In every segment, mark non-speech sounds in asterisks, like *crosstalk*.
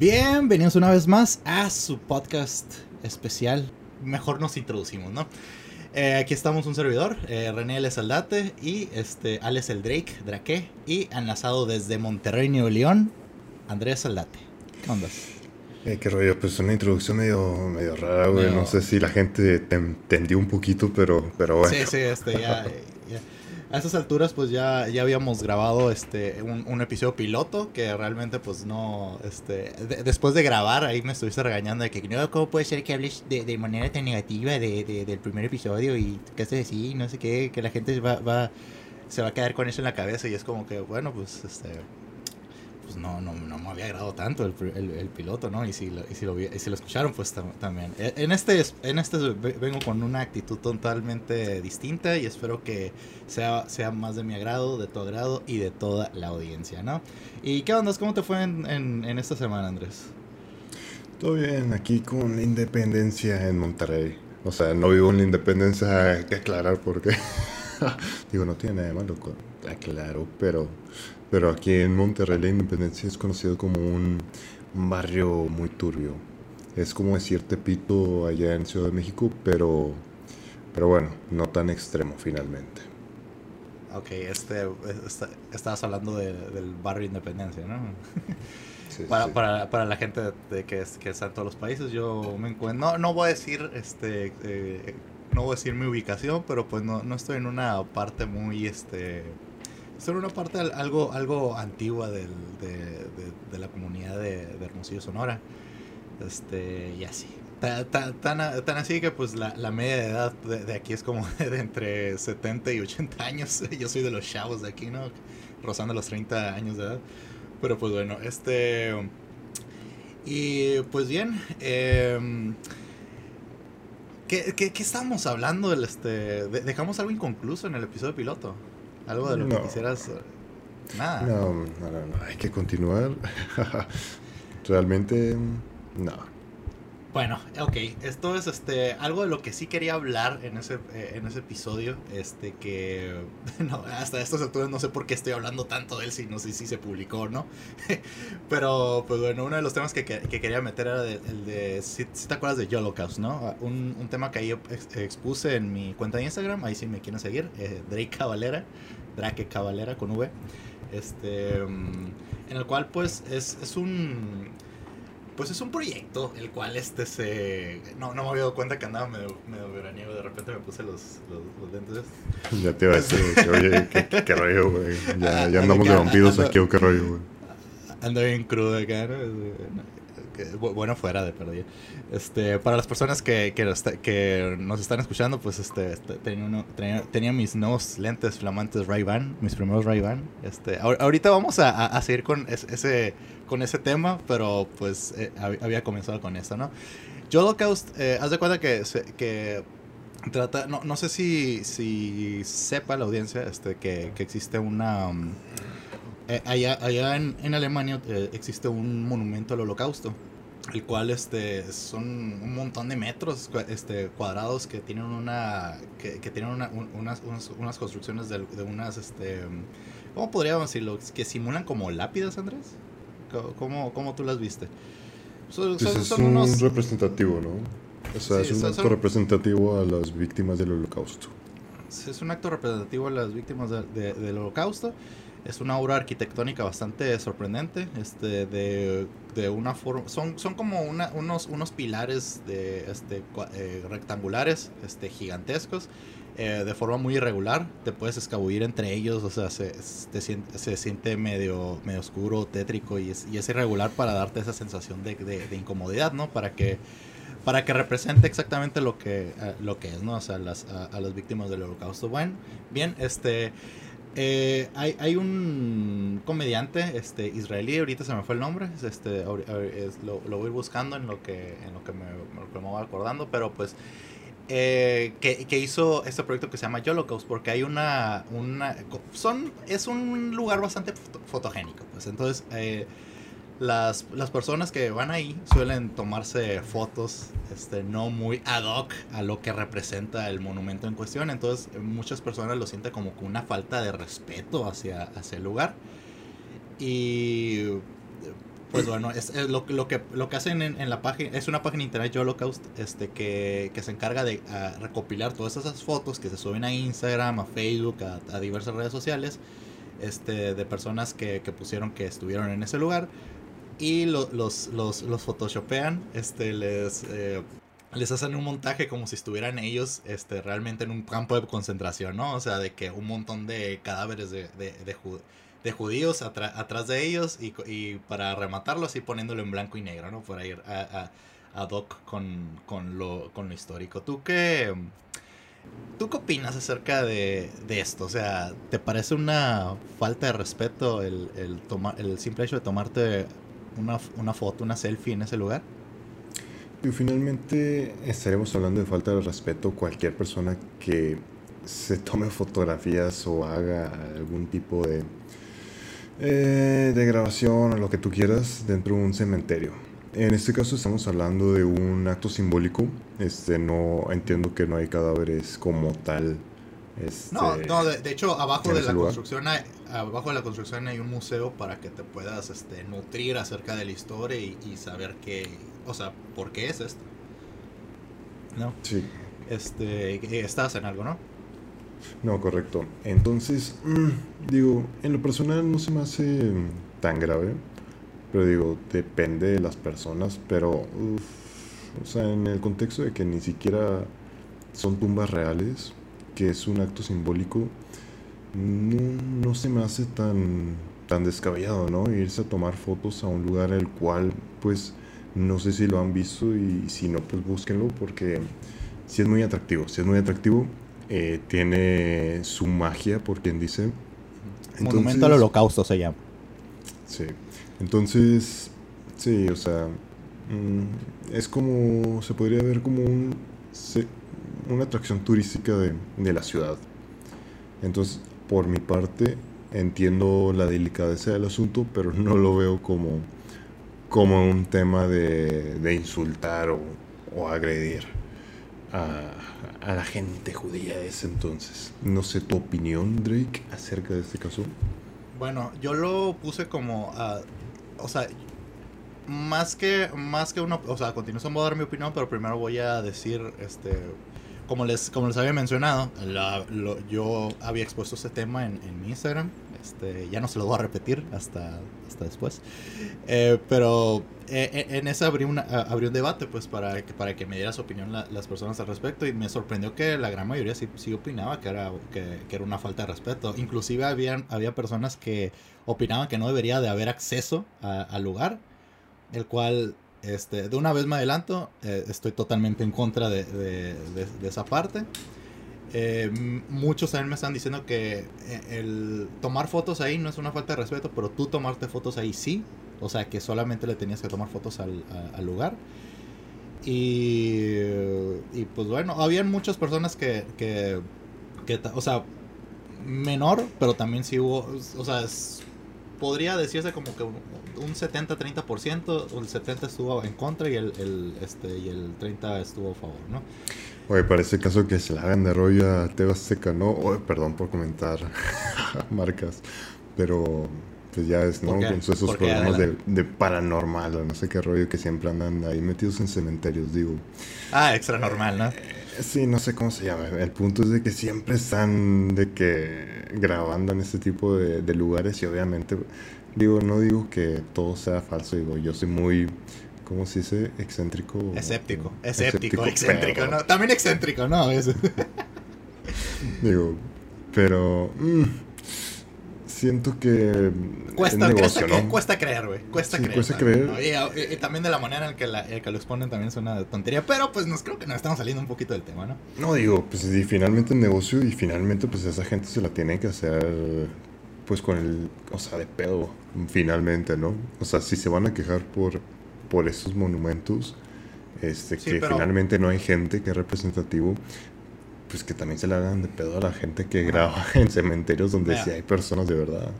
Bienvenidos una vez más a su podcast especial. Mejor nos introducimos, ¿no? Eh, aquí estamos un servidor, eh, René L. Saldate y este, Alex el Drake, Drake, y enlazado desde Monterrey, Nuevo León, Andrés Saldate. ¿Qué onda? Eh, qué rollo, pues una introducción medio, medio rara, güey. Medio- No sé si la gente te entendió un poquito, pero, pero bueno. Sí, sí, este, ya, *laughs* ya. A estas alturas, pues ya, ya habíamos grabado este un, un episodio piloto que realmente, pues no, este, de- después de grabar, ahí me estuviste regañando de que no, ¿cómo puede ser que hables de, de manera tan negativa de, de- del primer episodio y qué haces así, no sé qué, que la gente va, va, se va a quedar con eso en la cabeza y es como que, bueno, pues, este, pues no, no, no me había agradado tanto el, el- el piloto, ¿no? Y si lo, y si lo, y si lo escucharon, pues tam- también. E- En este, es- en este ve- vengo con una actitud totalmente distinta y espero que sea, sea más de mi agrado, de tu agrado y de toda la audiencia, ¿no? ¿Y qué onda? ¿Cómo te fue en, en, esta semana, Andrés? Todo bien, aquí con la independencia en Monterrey. O sea, no vivo en la independencia, hay que aclarar porque. *laughs* Digo, no tiene nada de malo, aclaro, pero, pero aquí en Monterrey la independencia es conocido como un, barrio muy turbio. Es como decir Tepito allá en Ciudad de México, pero, pero bueno, no tan extremo finalmente. Ok, este, esta- estabas hablando de- del barrio Independencia, ¿no? *laughs* Sí, Para, sí. para, para la gente de que, es- que está en todos los países, yo me encuentro. No, no voy a decir este eh, no voy a decir mi ubicación, pero pues no, no estoy en una parte muy este. En una parte al- algo, algo antigua de, la comunidad de, Hermosillo Sonora. Este, y así. Ta- ta- Tan, así que pues la, media de edad de, aquí es como *laughs* de entre 70 y 80 años. *laughs* Yo soy de los chavos de aquí, ¿no? Rozando los 30 años de edad. Pero pues bueno, este... Y pues bien, em, ¿qué, qué, qué estábamos hablando? Del, este, de- dejamos algo inconcluso en el episodio piloto. Algo de lo que quisieras... Nada. No, no, no, no, hay que continuar. *laughs* Realmente, no. Bueno, ok, esto es este algo de lo que sí quería hablar en ese eh, en ese episodio, este que *laughs* no, hasta estas alturas no sé por qué estoy hablando tanto de él si no sé si se publicó o no. *laughs* Pero pues bueno, uno de los temas que, que- que quería meter era de- el de si, te acuerdas de Holocaust, ¿no? Un, un tema que ahí ex- expuse en mi cuenta de Instagram, ahí sí me quieren seguir, eh, Drake Cavalera, Drake Cavalera con V. Este mm, en el cual pues es, es un pues es un proyecto el cual este se no, no me había dado cuenta que andaba medio, medio veraniego de repente me puse los, los, los lentes Ya te iba a decir, que, oye, qué, qué- qué rollo, güey. Ya, ya andamos de vampiros ando- aquí, o qué rollo, güey. ando bien crudo acá ¿no? Bueno fuera de perdida este para las personas que, que, nos están escuchando pues este, este, tenía, tenía, mis nuevos lentes flamantes Ray-Ban mis primeros Ray-Ban. Este ahor- ahorita vamos a, a- seguir con es- ese con ese tema pero pues eh, hab- había comenzado con esto no Holocaust eh, haz de cuenta que que trata no, no sé si si sepa la audiencia este que, que existe una um, eh, allá allá en, en Alemania eh, existe un monumento al holocausto el cual este son un montón de metros este cuadrados que tienen una que, que tienen una- un- unas, unas unas construcciones de, de unas este cómo podríamos decirlo que simulan como lápidas Andrés cómo, cómo tú las viste son, Pues son- es son un unos representativo, ¿no? O sea, Sí, es un acto representativo a las víctimas del holocausto. Es un acto representativo a las víctimas de- de- del holocausto. Es una obra arquitectónica bastante sorprendente. Este, de, de una forma. Son, son como unos, unos pilares de, este, eh, rectangulares, este, gigantescos. eh, de forma muy irregular. Te puedes escabullir entre ellos. O sea, se, se siente medio, medio oscuro, tétrico. Y es, y es irregular para darte esa sensación de, de- de incomodidad, ¿no? Para que para que represente exactamente lo que, eh, lo que es, ¿no? O sea, las, a, a las víctimas del holocausto. Bueno, bien, este... eh, hay, hay un comediante este, israelí, ahorita se me fue el nombre, es este, lo, voy buscando en lo que, en lo que me, que me voy acordando, pero pues eh, que, que hizo este proyecto que se llama Holocaust, porque hay una, una son, es un lugar bastante foto- fotogénico, pues entonces eh, las, las personas que van ahí suelen tomarse fotos este, no muy ad hoc a lo que representa el monumento en cuestión. Entonces muchas personas lo sienten como una falta de respeto hacia, hacia el lugar. Y Pues bueno, es, lo, lo, que, lo que hacen en, la página, es una página de internet Holocaust este, que, que se encarga de recopilar todas esas fotos que se suben a Instagram, a Facebook, a, diversas redes sociales, este, de personas que, que, pusieron que estuvieron en ese lugar y los, los, los photoshopean, este, les, eh, les hacen un montaje como si estuvieran ellos este, realmente en un campo de concentración, ¿no? O sea, de que un montón de cadáveres de, de, judíos atrás de ellos y, y, para rematarlo así poniéndolo en blanco y negro, ¿no? Para ir a, a, a Doc con, con, lo, con lo histórico. ¿Tú qué, ¿Tú qué opinas acerca de, esto? O sea, ¿te parece una falta de respeto el, el, el simple hecho de tomarte una, una, foto, una selfie en ese lugar? Y finalmente estaremos hablando de falta de respeto cualquier persona que se tome fotografías o haga algún tipo de eh, de grabación o lo que tú quieras dentro de un cementerio. En este caso estamos hablando de un acto simbólico. Este, no entiendo que no hay cadáveres como tal. Este, no, no de, hecho abajo de la construcción hay, abajo de la construcción hay un museo para que te puedas este, nutrir acerca de la historia y, y saber qué, o sea, por qué es esto. ¿No? Sí. Este, estás en algo, ¿no? No, correcto. Entonces, mm, digo, en lo personal no se me hace tan grave, pero digo, depende de las personas, pero, o sea, en el contexto de que ni siquiera son tumbas reales, que es un acto simbólico, no, no se me hace tan, tan descabellado, ¿no? Irse a tomar fotos a un lugar el cual, pues, no sé si lo han visto y si no, pues búsquenlo porque si es muy atractivo, si es muy atractivo eh, tiene su magia, por quien dice. Monumento al Holocausto se llama. Sí. Entonces, sí, o sea, mm, es como, se podría ver como un, una atracción turística de, de, la ciudad. Entonces, por mi parte, entiendo la delicadeza del asunto, pero no lo veo como, como un tema de, de insultar o, o agredir a, la gente judía de ese entonces. No sé tu opinión, Drake, acerca de este caso. Bueno, yo lo puse como, uh, o sea, más que, más que uno, o sea, a continuación voy a dar mi opinión, pero primero voy a decir, este, como les, como les había mencionado, yo había expuesto ese tema en, en mi Instagram este, ya no se lo voy a repetir hasta, hasta después. Eh, pero eh, eh, en ese abrió, una, abrió un debate pues para que, para que me diera su opinión las personas al respecto y me sorprendió que la gran mayoría sí, sí opinaba que era, que, que, era una falta de respeto. Inclusive habían, había personas que opinaban que no debería de haber acceso al lugar, el cual este, de una vez me adelanto, estoy totalmente en contra de esa parte. Eh, muchos también me están diciendo que eh, el tomar fotos ahí no es una falta de respeto, pero tú tomarte fotos ahí sí. O sea, que solamente le tenías que tomar fotos al, lugar. Y, y, pues bueno, habían muchas personas que, que, que, o sea, menor, pero también sí hubo, o sea, podría decirse como que un 70-30%, el 70 estuvo en contra y el, el, este, y el 30 estuvo a favor, ¿no? Oye, parece caso que se la hagan de rollo a Tebas Seca, ¿no? Oye, perdón por comentar *laughs* marcas, pero pues ya es, ¿no? Con esos programas de, de, paranormal o no sé qué rollo que siempre andan ahí metidos en cementerios, digo. Ah, extra normal, ¿no? Eh, sí, no sé cómo se llama. El punto es de que siempre están de que grabando en este tipo de, de lugares y obviamente, digo, no digo que todo sea falso, digo, yo soy muy ¿Cómo se dice? Excéntrico. Escéptico. Escéptico, excéntrico, ¿no? También excéntrico, ¿no? *laughs* Digo, pero. Mm, siento que. Cuesta, negocio, ¿no? cuesta creer, güey. Cuesta creer. Cuesta creer. Y, también de la manera en que, la, que lo exponen también es una tontería. Pero pues nos creo que nos estamos saliendo un poquito del tema, ¿no? No, digo, pues y finalmente el negocio y finalmente pues esa gente se la tiene que hacer pues con el, o sea, de pedo, finalmente, ¿no? O sea, si se van a quejar por por esos monumentos, este, que finalmente no hay gente que es representativo, pues que también se le hagan de pedo a la gente que graba *laughs* en cementerios donde sí hay personas de verdad.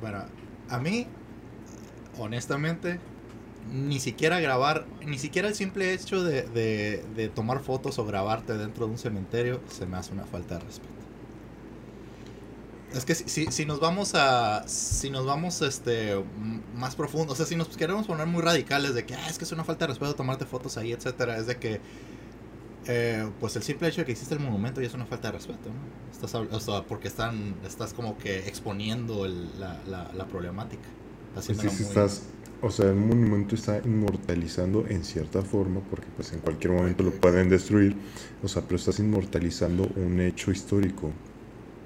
Bueno, a mí, honestamente, ni siquiera grabar, ni siquiera el simple hecho de, de, de, tomar fotos o grabarte dentro de un cementerio se me hace una falta de respeto. Es que si, si, nos vamos a. Si nos vamos este más profundo, o sea, si nos queremos poner muy radicales de que ah, es que es una falta de respeto tomarte fotos ahí, etcétera, es de que. Eh, pues el simple hecho de que existe el monumento ya es una falta de respeto, ¿no? Estás, o sea, porque están, estás como que exponiendo la, la, la, problemática. Pues estás, o sea, el monumento está inmortalizando en cierta forma, porque pues en cualquier momento lo pueden destruir, o sea, pero estás inmortalizando un hecho histórico.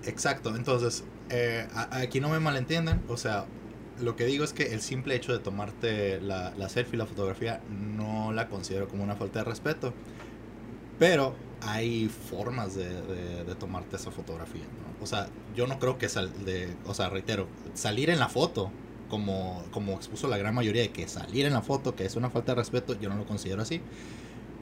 Exacto, entonces, eh, aquí no me malentiendan, o sea, lo que digo es que el simple hecho de tomarte la, la selfie, la fotografía, no la considero como una falta de respeto, pero hay formas de, de, tomarte esa fotografía, ¿no? O sea, yo no creo que sal de, o sea, reitero, salir en la foto, como, como expuso la gran mayoría de que salir en la foto, que es una falta de respeto, yo no lo considero así.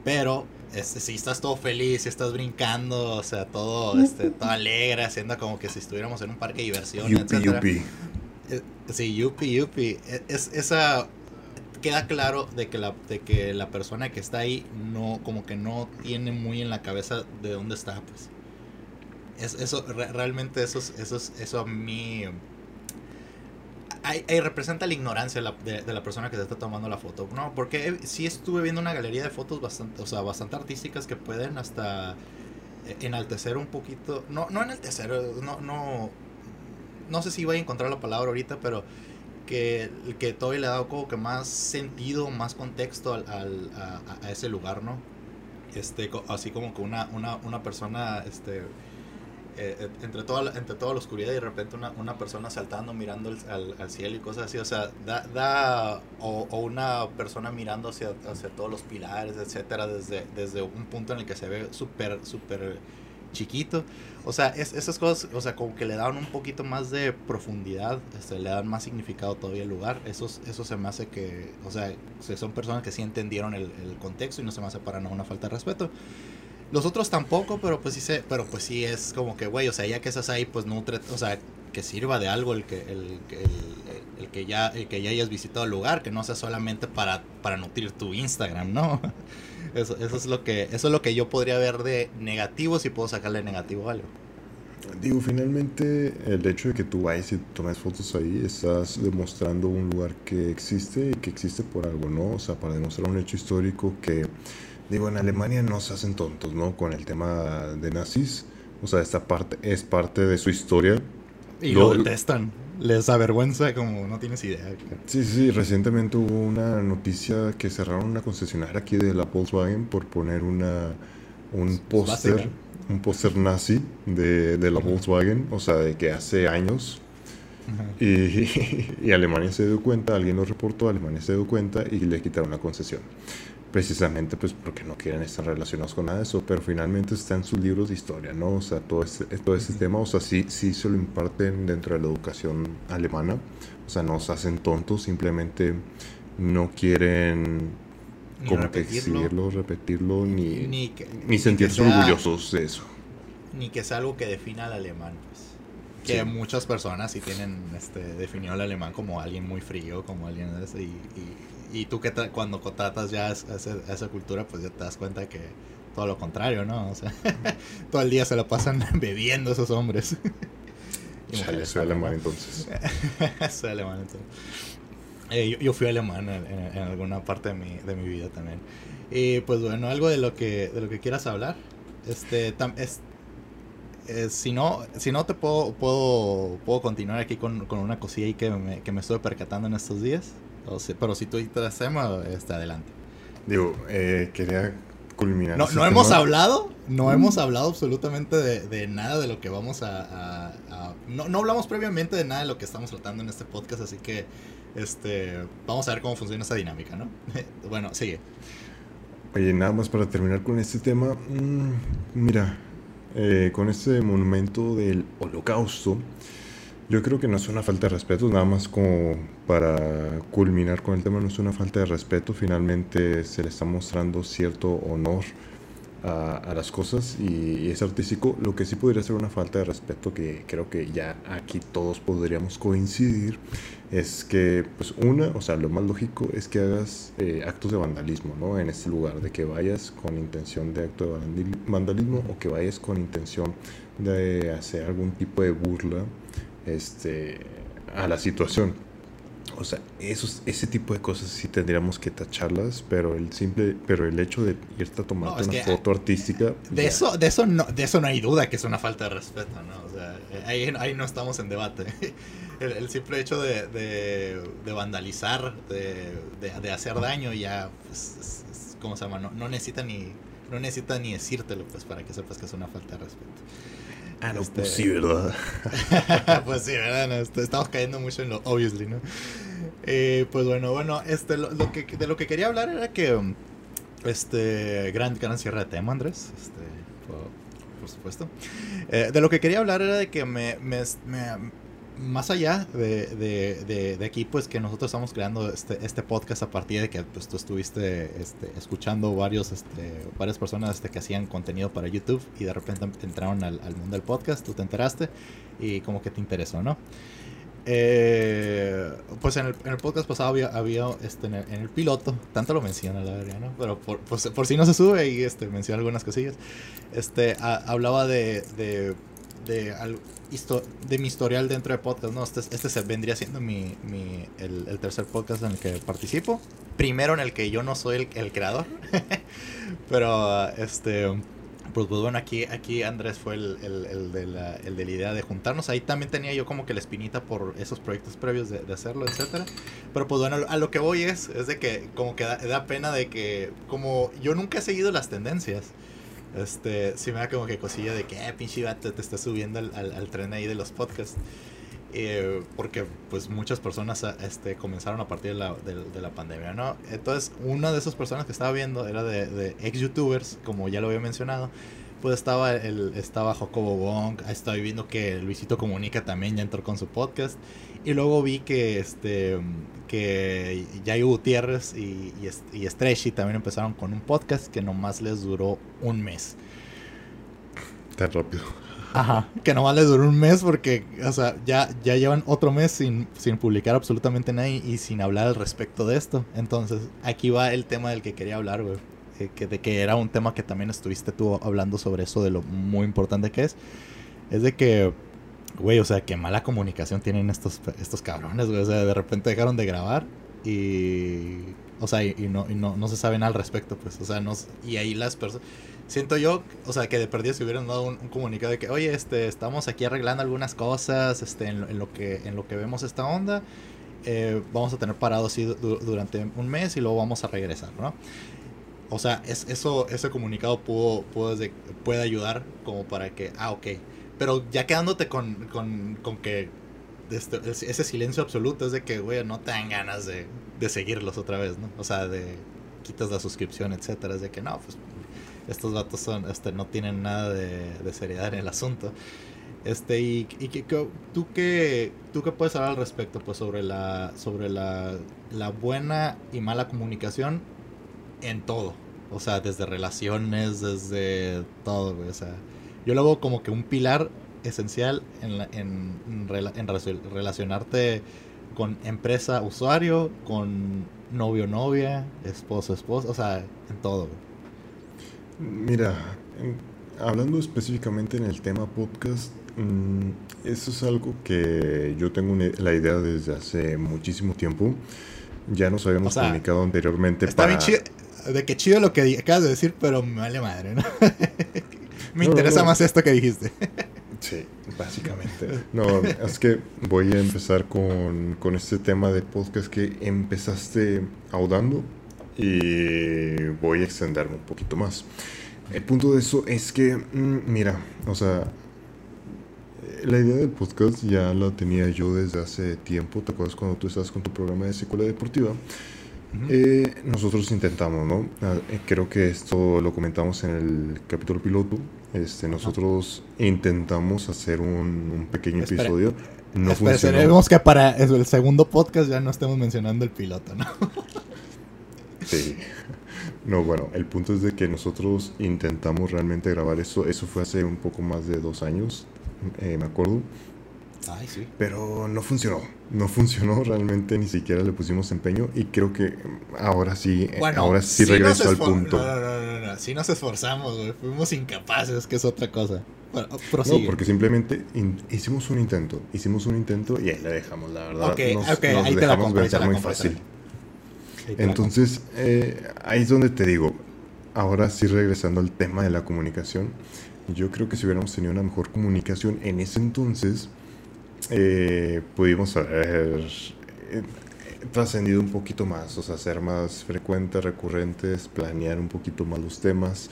Pero este, si estás todo feliz, si estás brincando, o sea, todo, este, todo *laughs* alegre, haciendo como que si estuviéramos en un parque de diversión, yupi, Yupi. Eh, sí, yupi, yupi. E, es, esa queda claro de que la de que la persona que está ahí no como que no tiene muy en la cabeza de dónde está, pues. Es, eso realmente eso eso eso a mí ahí, representa la ignorancia de la, persona que se está tomando la foto. No, porque sí estuve viendo una galería de fotos bastante, o sea, bastante artísticas que pueden hasta eh, enaltecer un poquito. No, no enaltecer, no, no. No sé si voy a encontrar la palabra ahorita, pero que, que todavía le ha dado como que más sentido, más contexto al, a, ese lugar, ¿no? Este, así como que una, una, una persona, este eh, eh, entre, toda, entre toda la oscuridad y de repente una, una persona saltando, mirando al, al, cielo y cosas así. O sea, da, da o, o, una persona mirando hacia, hacia todos los pilares, etcétera, desde, desde un punto en el que se ve súper, súper chiquito. O sea, es, esas cosas, o sea, como que le dan un poquito más de profundidad, este, le dan más significado todavía al lugar. Eso, eso se me hace que, o sea, son personas que sí entendieron el, contexto y no se me hace para nada una falta de respeto. Los otros tampoco, pero pues sí se, pero pues sí es como que, güey, o sea, ya que estás ahí, pues nutre, o sea, que sirva de algo el que, el, el, que ya, el que ya hayas visitado el lugar, que no sea solamente para, para nutrir tu Instagram, ¿no? Eso, eso es lo que, eso es lo que yo podría ver de negativo si puedo sacarle negativo algo. Digo, finalmente el hecho de que tú vayas y tomes fotos ahí, estás demostrando un lugar que existe y que existe por algo, ¿no? O sea, para demostrar un hecho histórico que Digo, en Alemania no se hacen tontos, ¿no? Con el tema de nazis. O sea, esta parte es parte de su historia. Y lo, detestan. Les avergüenza como no tienes idea. Sí, sí, recientemente hubo una noticia que cerraron una concesionaria aquí de la Volkswagen por poner una un póster, un póster nazi de, de la Volkswagen, o sea, de que hace años. Y, *laughs* y, Alemania se dio cuenta, alguien lo reportó, Alemania se dio cuenta y le quitaron la concesión precisamente pues porque no quieren estar relacionados con nada de eso, pero finalmente está en sus libros de historia, ¿no? O sea, todo ese, todo ese tema, o sea, sí, sí se lo imparten dentro de la educación alemana, o sea, no se hacen tontos, simplemente no quieren como repetirlo. repetirlo, ni, ni, sentirse orgullosos de eso. Ni que sea algo que defina al alemán, pues. Que muchas personas sí tienen este, definido al alemán como alguien muy frío, como alguien y, y y tú que cuando tratas ya a esa, cultura, pues ya te das cuenta que todo lo contrario, ¿no? O sea, *laughs* todo el día se lo pasan *laughs* bebiendo esos hombres. *laughs* Chale, soy alemán entonces. soy alemán entonces. Eh, yo, fui alemán en, alguna parte de mi, de mi vida también. Y pues bueno, algo de lo que, de lo que quieras hablar. Este, es, eh, si no, si no te puedo, puedo, puedo continuar aquí con, con una cosilla ahí que me, que me estuve percatando en estos días pero si tú dices tema, está adelante. Digo, eh, quería culminar. No, no hemos hablado, no mm. hemos hablado absolutamente de, nada de lo que vamos a... no, no, hablamos previamente de nada de lo que estamos tratando en este podcast, así que este vamos a ver cómo funciona esa dinámica, ¿no? *laughs* bueno, sigue. Oye, nada más para terminar con este tema, mm, mira, eh, con este monumento del holocausto, yo creo que no es una falta de respeto, nada más como para culminar con el tema, no es una falta de respeto, finalmente se le está mostrando cierto honor a, las cosas y, es artístico. Lo que sí podría ser una falta de respeto, que creo que ya aquí todos podríamos coincidir, es que, pues, una, o sea, lo más lógico es que hagas eh, actos de vandalismo, ¿no? En este lugar, de que vayas con intención de acto de vandalismo o que vayas con intención de hacer algún tipo de burla este, a la situación. O sea, esos, ese tipo de cosas sí tendríamos que tacharlas, pero el simple, pero el hecho de irte a tomar una foto artística. De eso, de eso no, de eso no hay duda que es una falta de respeto, ¿no? O sea, ahí, ahí no estamos en debate. *laughs* El, simple hecho de, de, vandalizar, de, de, hacer daño, ya, pues, ¿cómo se llama? No, no necesita ni, no necesita ni decírtelo, pues, para que sepas que es una falta de respeto. Ah, no, este... pues sí, ¿verdad? *laughs* pues sí, ¿verdad? Este, estamos cayendo mucho en lo obviously, ¿no? Eh, pues bueno, bueno, este, lo, que, de lo que quería hablar era que, este, gran, gran cierre de tema, Andrés, este, por, supuesto. Eh, de lo que quería hablar era de que me, me, me más allá de, de, de, aquí, pues que nosotros estamos creando este, este podcast a partir de que pues, tú estuviste este, escuchando varios, este, varias personas este, que hacían contenido para YouTube y de repente entraron al, mundo del podcast, tú te enteraste y como que te interesó, ¿no? Eh, pues en el, en el, podcast pasado había, había este, en el, piloto, tanto lo menciona la verdad, ¿no? Pero por, por, si no se sube y este, menciona algunas cosillas. Este, hablaba de, de, de, de, mi historial dentro de podcast, ¿no? Este, este se vendría siendo mi, mi el, el, tercer podcast en el que participo. Primero en el que yo no soy el, el creador, *laughs* pero este pues, pues, bueno, aquí, aquí Andrés fue el, el, de la, el, de la, idea de juntarnos. Ahí también tenía yo como que la espinita por esos proyectos previos de, hacerlo, etcétera. Pero pues bueno, a lo que voy es, es de que como que da, pena de que, como yo nunca he seguido las tendencias, este, sí me da como que cosilla de que, eh, pinche te, te estás subiendo al, al, tren ahí de los podcasts. Eh, porque pues muchas personas este, comenzaron a partir de la, de, la, pandemia, ¿no? Entonces, una de esas personas que estaba viendo era de, de ex youtubers, como ya lo había mencionado, pues estaba el estaba Jacobo Wong, estaba viendo que Luisito Comunica también ya entró con su podcast y luego vi que este que Yayo Gutiérrez y, y, y Stretchy también empezaron con un podcast que nomás les duró un mes. Tan rápido. Ajá, que nomás les duró un mes porque, o sea, ya, ya llevan otro mes sin, sin publicar absolutamente nada y, sin hablar al respecto de esto. Entonces, aquí va el tema del que quería hablar, güey. Eh, que, de que era un tema que también estuviste tú hablando sobre eso, de lo muy importante que es. Es de que, güey, o sea, qué mala comunicación tienen estos, estos cabrones, güey. O sea, de repente dejaron de grabar y... O sea, y, no, no, no se saben al respecto, pues. O sea, no, y ahí las personas siento yo, o sea, que de perdida si hubieran dado un, comunicado de que, oye, este, estamos aquí arreglando algunas cosas, este, en, lo, que, en lo que vemos esta onda, eh, vamos a tener parado así durante un mes y luego vamos a regresar, ¿no? O sea, es, eso, ese comunicado pudo, puede ayudar como para que, ah, ok. Pero ya quedándote con, con, con que este, ese silencio absoluto es de que, güey, no te dan ganas de, de seguirlos otra vez, ¿no? O sea, de quitas la suscripción, etcétera. Es de que, no, pues estos datos son, este, no tienen nada de, seriedad en el asunto. Este, y, y que, tú qué tú qué puedes hablar al respecto pues sobre la sobre la, la buena y mala comunicación en todo. O sea, desde relaciones, desde todo, O sea, yo lo veo como que un pilar esencial en, en, en, relacionarte con empresa, usuario, con novio, novia, esposo, esposa, o sea, en todo, Mira, hablando específicamente en el tema podcast, mm, eso es algo que yo tengo la idea desde hace muchísimo tiempo. Ya nos habíamos comunicado anteriormente. Está bien chido, de que chido lo que acabas de decir, pero me vale madre, ¿no? *laughs* me interesa más esto que dijiste. *laughs* sí, básicamente. No, es que voy a empezar con, con este tema de podcast que empezaste audando y voy a extenderme un poquito más. El punto de eso es que, mm, mira, o sea, la idea del podcast ya la tenía yo desde hace tiempo. ¿Te acuerdas cuando tú estabas con tu programa de escuela deportiva? Eh, nosotros intentamos, ¿no? Ah, eh, creo que esto lo comentamos en el capítulo piloto. Este, nosotros intentamos hacer un, pequeño episodio. No Esperemos que para el segundo podcast ya no estemos mencionando el piloto, ¿no? Sí. No, bueno, el punto es de que nosotros intentamos realmente grabar eso. Eso fue hace un poco más de dos años, eh, me acuerdo. Ay, sí. Pero no funcionó. No funcionó *laughs* realmente, ni siquiera le pusimos empeño. Y creo que ahora sí, eh, Bueno, ahora sí, nos regreso al punto. No, no, no, no, no. Sí nos esforzamos, güey. Fuimos incapaces, que es otra cosa. Bueno, No, porque simplemente hicimos un intento. Hicimos un intento y ahí la dejamos, la verdad. Ok, nos, ok, nos ahí dejamos vencer muy fácil. Entonces, eh, ahí es donde te digo, ahora sí regresando al tema de la comunicación, yo creo que si hubiéramos tenido una mejor comunicación en ese entonces, eh, pudimos haber eh, trascendido un poquito más, o sea, ser más frecuentes, recurrentes, planear un poquito más los temas.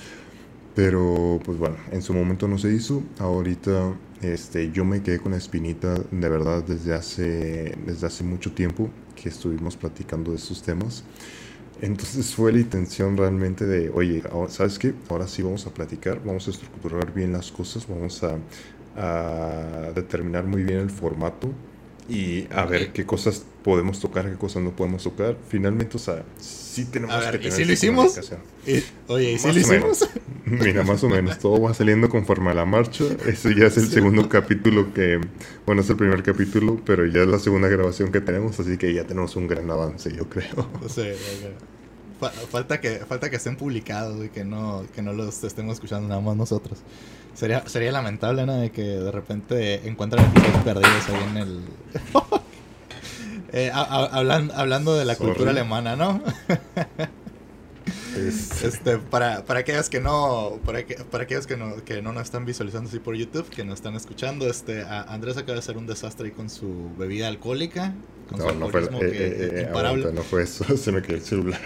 Pero, pues bueno, en su momento no se hizo. Ahorita, este, yo me quedé con la espinita de verdad desde hace, desde hace mucho tiempo que estuvimos platicando de estos temas. Entonces fue la intención realmente de, oye, ahora, ¿sabes qué? Ahora sí vamos a platicar, vamos a estructurar bien las cosas, vamos a, a determinar muy bien el formato y a ver qué cosas podemos tocar, qué cosas no podemos tocar. Finalmente, o sea, sí tenemos A ver, que ¿y tener si lo hicimos? Y- oye, ¿y si lo menos. hicimos? *laughs* Mira, más o menos, todo va saliendo conforme a la marcha. Ese ya es el segundo capítulo que, bueno, es el primer capítulo, pero ya es la segunda grabación que tenemos, así que ya tenemos un gran avance, yo creo. O sea, oiga, fa- falta que falta que estén publicados y que no que no los estemos escuchando nada más nosotros. Sería sería lamentable, ¿no? De que de repente encuentran episodios perdidos ahí en el *laughs* Eh, hablan- hablando de la Sorry. cultura alemana, ¿no? *laughs* Es- Este, para, para aquellos que no, para, que- para aquellos que no, que no nos están visualizando así por YouTube, que nos están escuchando, este, a- Andrés acaba de hacer un desastre ahí con su bebida alcohólica, con no, su no fue, eh, que eh, eh, imparable. aguanta, no fue eso, *laughs* se me quedó el celular.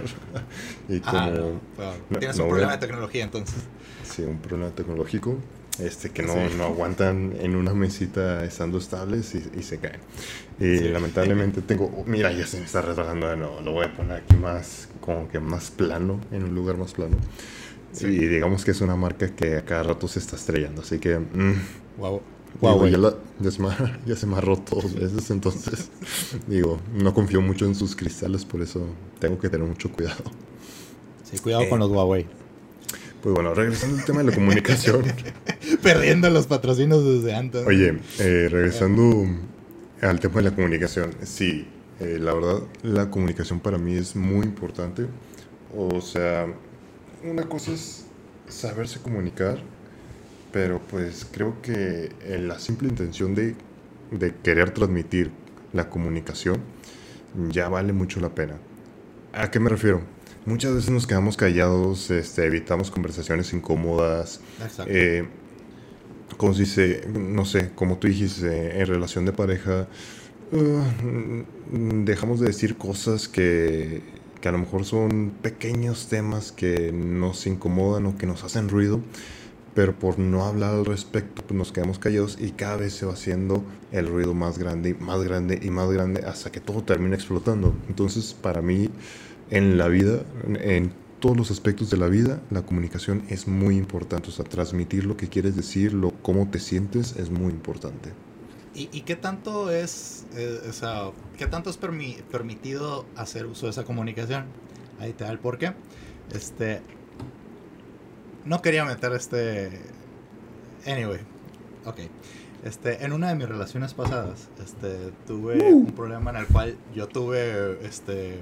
y como, Ah, no, bueno, no- tienes un problema de tecnología entonces. sí, un problema tecnológico, este, que no, Sí. no aguantan en una mesita estando estables y, y se caen. Y Sí. lamentablemente tengo, mira, ya se me está retrasando de nuevo, lo voy a poner aquí más, como que más plano, en un lugar más plano. Sí. Y digamos que es una marca que a cada rato se está estrellando, así que... mm, Wow. digo, ya, la- ya se me, *laughs* ya se me ha roto dos veces, entonces *laughs* digo, no confío mucho en sus cristales, por eso tengo que tener mucho cuidado. Sí, cuidado Eh. con los Huawei. Pues bueno, regresando al tema de la comunicación. *laughs* Perdiendo los patrocinios desde antes. Oye, eh, regresando al tema de la comunicación, sí, eh, la verdad, la comunicación para mí es muy importante. O sea, una cosa es saberse comunicar, pero pues creo que eh, la simple intención de, de querer transmitir la comunicación ya vale mucho la pena. ¿A qué me refiero? Muchas veces nos quedamos callados, este, evitamos conversaciones incómodas, Exacto. eh, como se dice, no sé, como tú dijiste, en relación de pareja, mm, dejamos de decir cosas que, que a lo mejor son pequeños temas que nos incomodan o que nos hacen ruido, pero por no hablar al respecto, pues nos quedamos callados y cada vez se va haciendo el ruido más grande, más grande y más grande hasta que todo termina explotando. Entonces, para mí, en la vida, en todos los aspectos de la vida, la comunicación es muy importante. O sea, transmitir lo que quieres decir, lo, cómo te sientes, es muy importante. ¿Y, y qué tanto es, eh, o sea, qué tanto es permi- permitido hacer uso de esa comunicación? Ahí te da el porqué. Este, no quería meter este, anyway, ok. Este, en una de mis relaciones pasadas, este, tuve un problema en el cual yo tuve, este,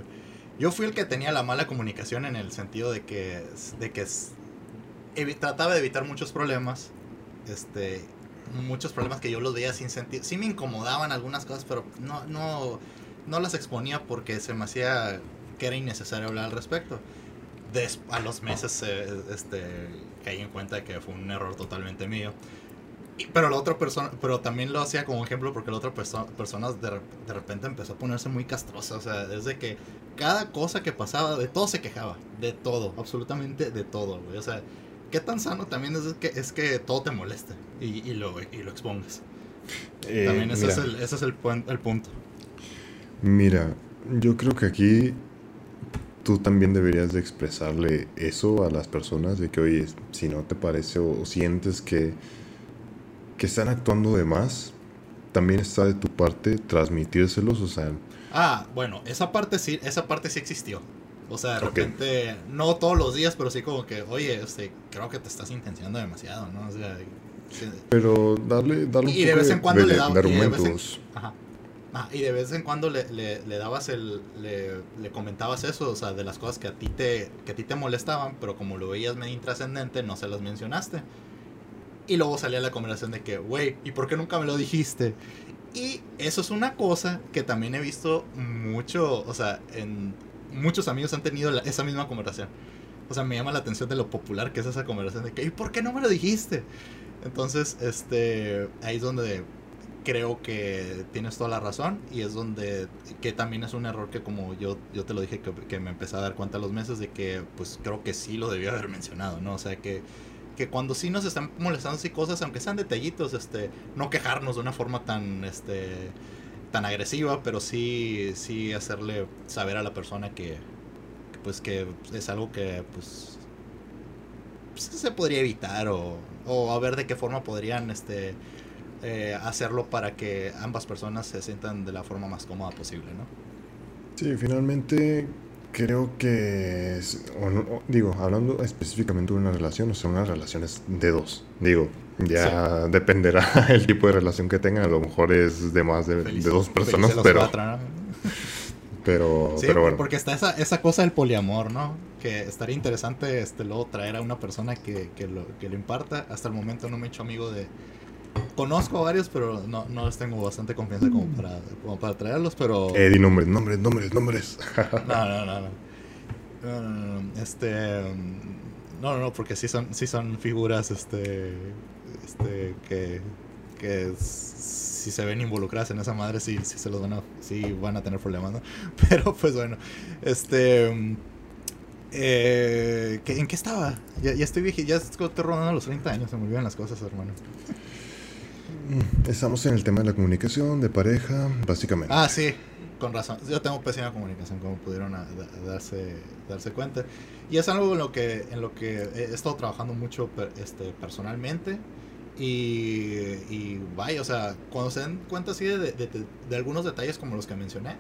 yo fui el que tenía la mala comunicación en el sentido de que, de que trataba de evitar muchos problemas, este, muchos problemas que yo los veía sin sentido. Sí me incomodaban algunas cosas, pero no, no, no las exponía porque se me hacía que era innecesario hablar al respecto. Des- a los meses eh, este, caí en cuenta de que fue un error totalmente mío. Y- pero la otra persona, pero también lo hacía como ejemplo porque la otra perso- persona de, de repente empezó a ponerse muy castrosa. O sea, desde que cada cosa que pasaba, de todo se quejaba. De todo, absolutamente de todo, güey. O sea, qué tan sano también es que, es que todo te moleste y, y lo, y lo expongas. Eh, también ese mira, es, el, ese es el, punto. mira, yo creo que aquí tú también deberías de expresarle eso a las personas de que, oye, si no te parece o, o sientes que, que están actuando de más, también está de tu parte transmitírselos, o sea, Ah, bueno, esa parte sí, esa parte sí existió. O sea, de repente, no todos los días, pero sí como que, oye, este, creo que te estás intencionando demasiado, ¿no? O sea, pero darle, darle y de vez en cuando le daba, argumentos. ajá. Ah, y de vez en cuando le, le, le dabas el le, le, comentabas eso, o sea, de las cosas que a ti te que a ti te molestaban, pero como lo veías medio intrascendente, no se las mencionaste. Y luego salía la conversación de que, güey, ¿y por qué nunca me lo dijiste? Y eso es una cosa que también he visto mucho, o sea, en muchos amigos han tenido esa misma conversación. O sea, me llama la atención de lo popular que es esa conversación de que, ¿y por qué no me lo dijiste? Entonces, este, ahí es donde creo que tienes toda la razón y es donde que también es un error que como yo yo te lo dije que, me empecé a dar cuenta a los meses de que pues creo que sí lo debía haber mencionado no o sea que que cuando sí nos están molestando así cosas aunque sean detallitos este no quejarnos de una forma tan este tan agresiva pero sí sí hacerle saber a la persona que, pues que es algo que pues, pues se podría evitar o, o a ver de qué forma podrían este eh, hacerlo para que ambas personas se sientan de la forma más cómoda posible, ¿no? Sí, finalmente creo que, digo, hablando específicamente de una relación, o sea, una relación es de dos, digo, ya dependerá *laughs* el tipo de relación que tengan, a lo mejor es de más de, dos personas, pero... Pero, pero bueno. porque está esa, esa cosa del poliamor, ¿no? Que estaría interesante este, luego traer a una persona que, que, lo, que lo imparta. Hasta el momento no me he hecho amigo de, Conozco varios, pero no, no les tengo bastante confianza como para, como para traerlos, pero... Eh, di nombres, nombres, nombres, nombres. *laughs* no, no, no, no. este... No, no, no, porque sí son, sí son figuras, este... Este, que... Que si se ven involucradas en esa madre, sí, sí se los van a... Sí van a tener problemas, ¿no? *laughs* Pero, pues bueno, este... Eh, ¿En qué estaba? Ya, ya estoy viejo, ya estoy rodando los 30 años, se me olvidan las cosas, hermano. Estamos en el tema de la comunicación, de pareja, básicamente. Ah, sí, con razón. Yo tengo pésima comunicación, como pudieron darse, darse cuenta. Y es algo en lo que, en lo que he estado trabajando mucho este, personalmente. Y, y vaya, o sea, cuando se den cuenta así de, de, algunos detalles como los que mencioné,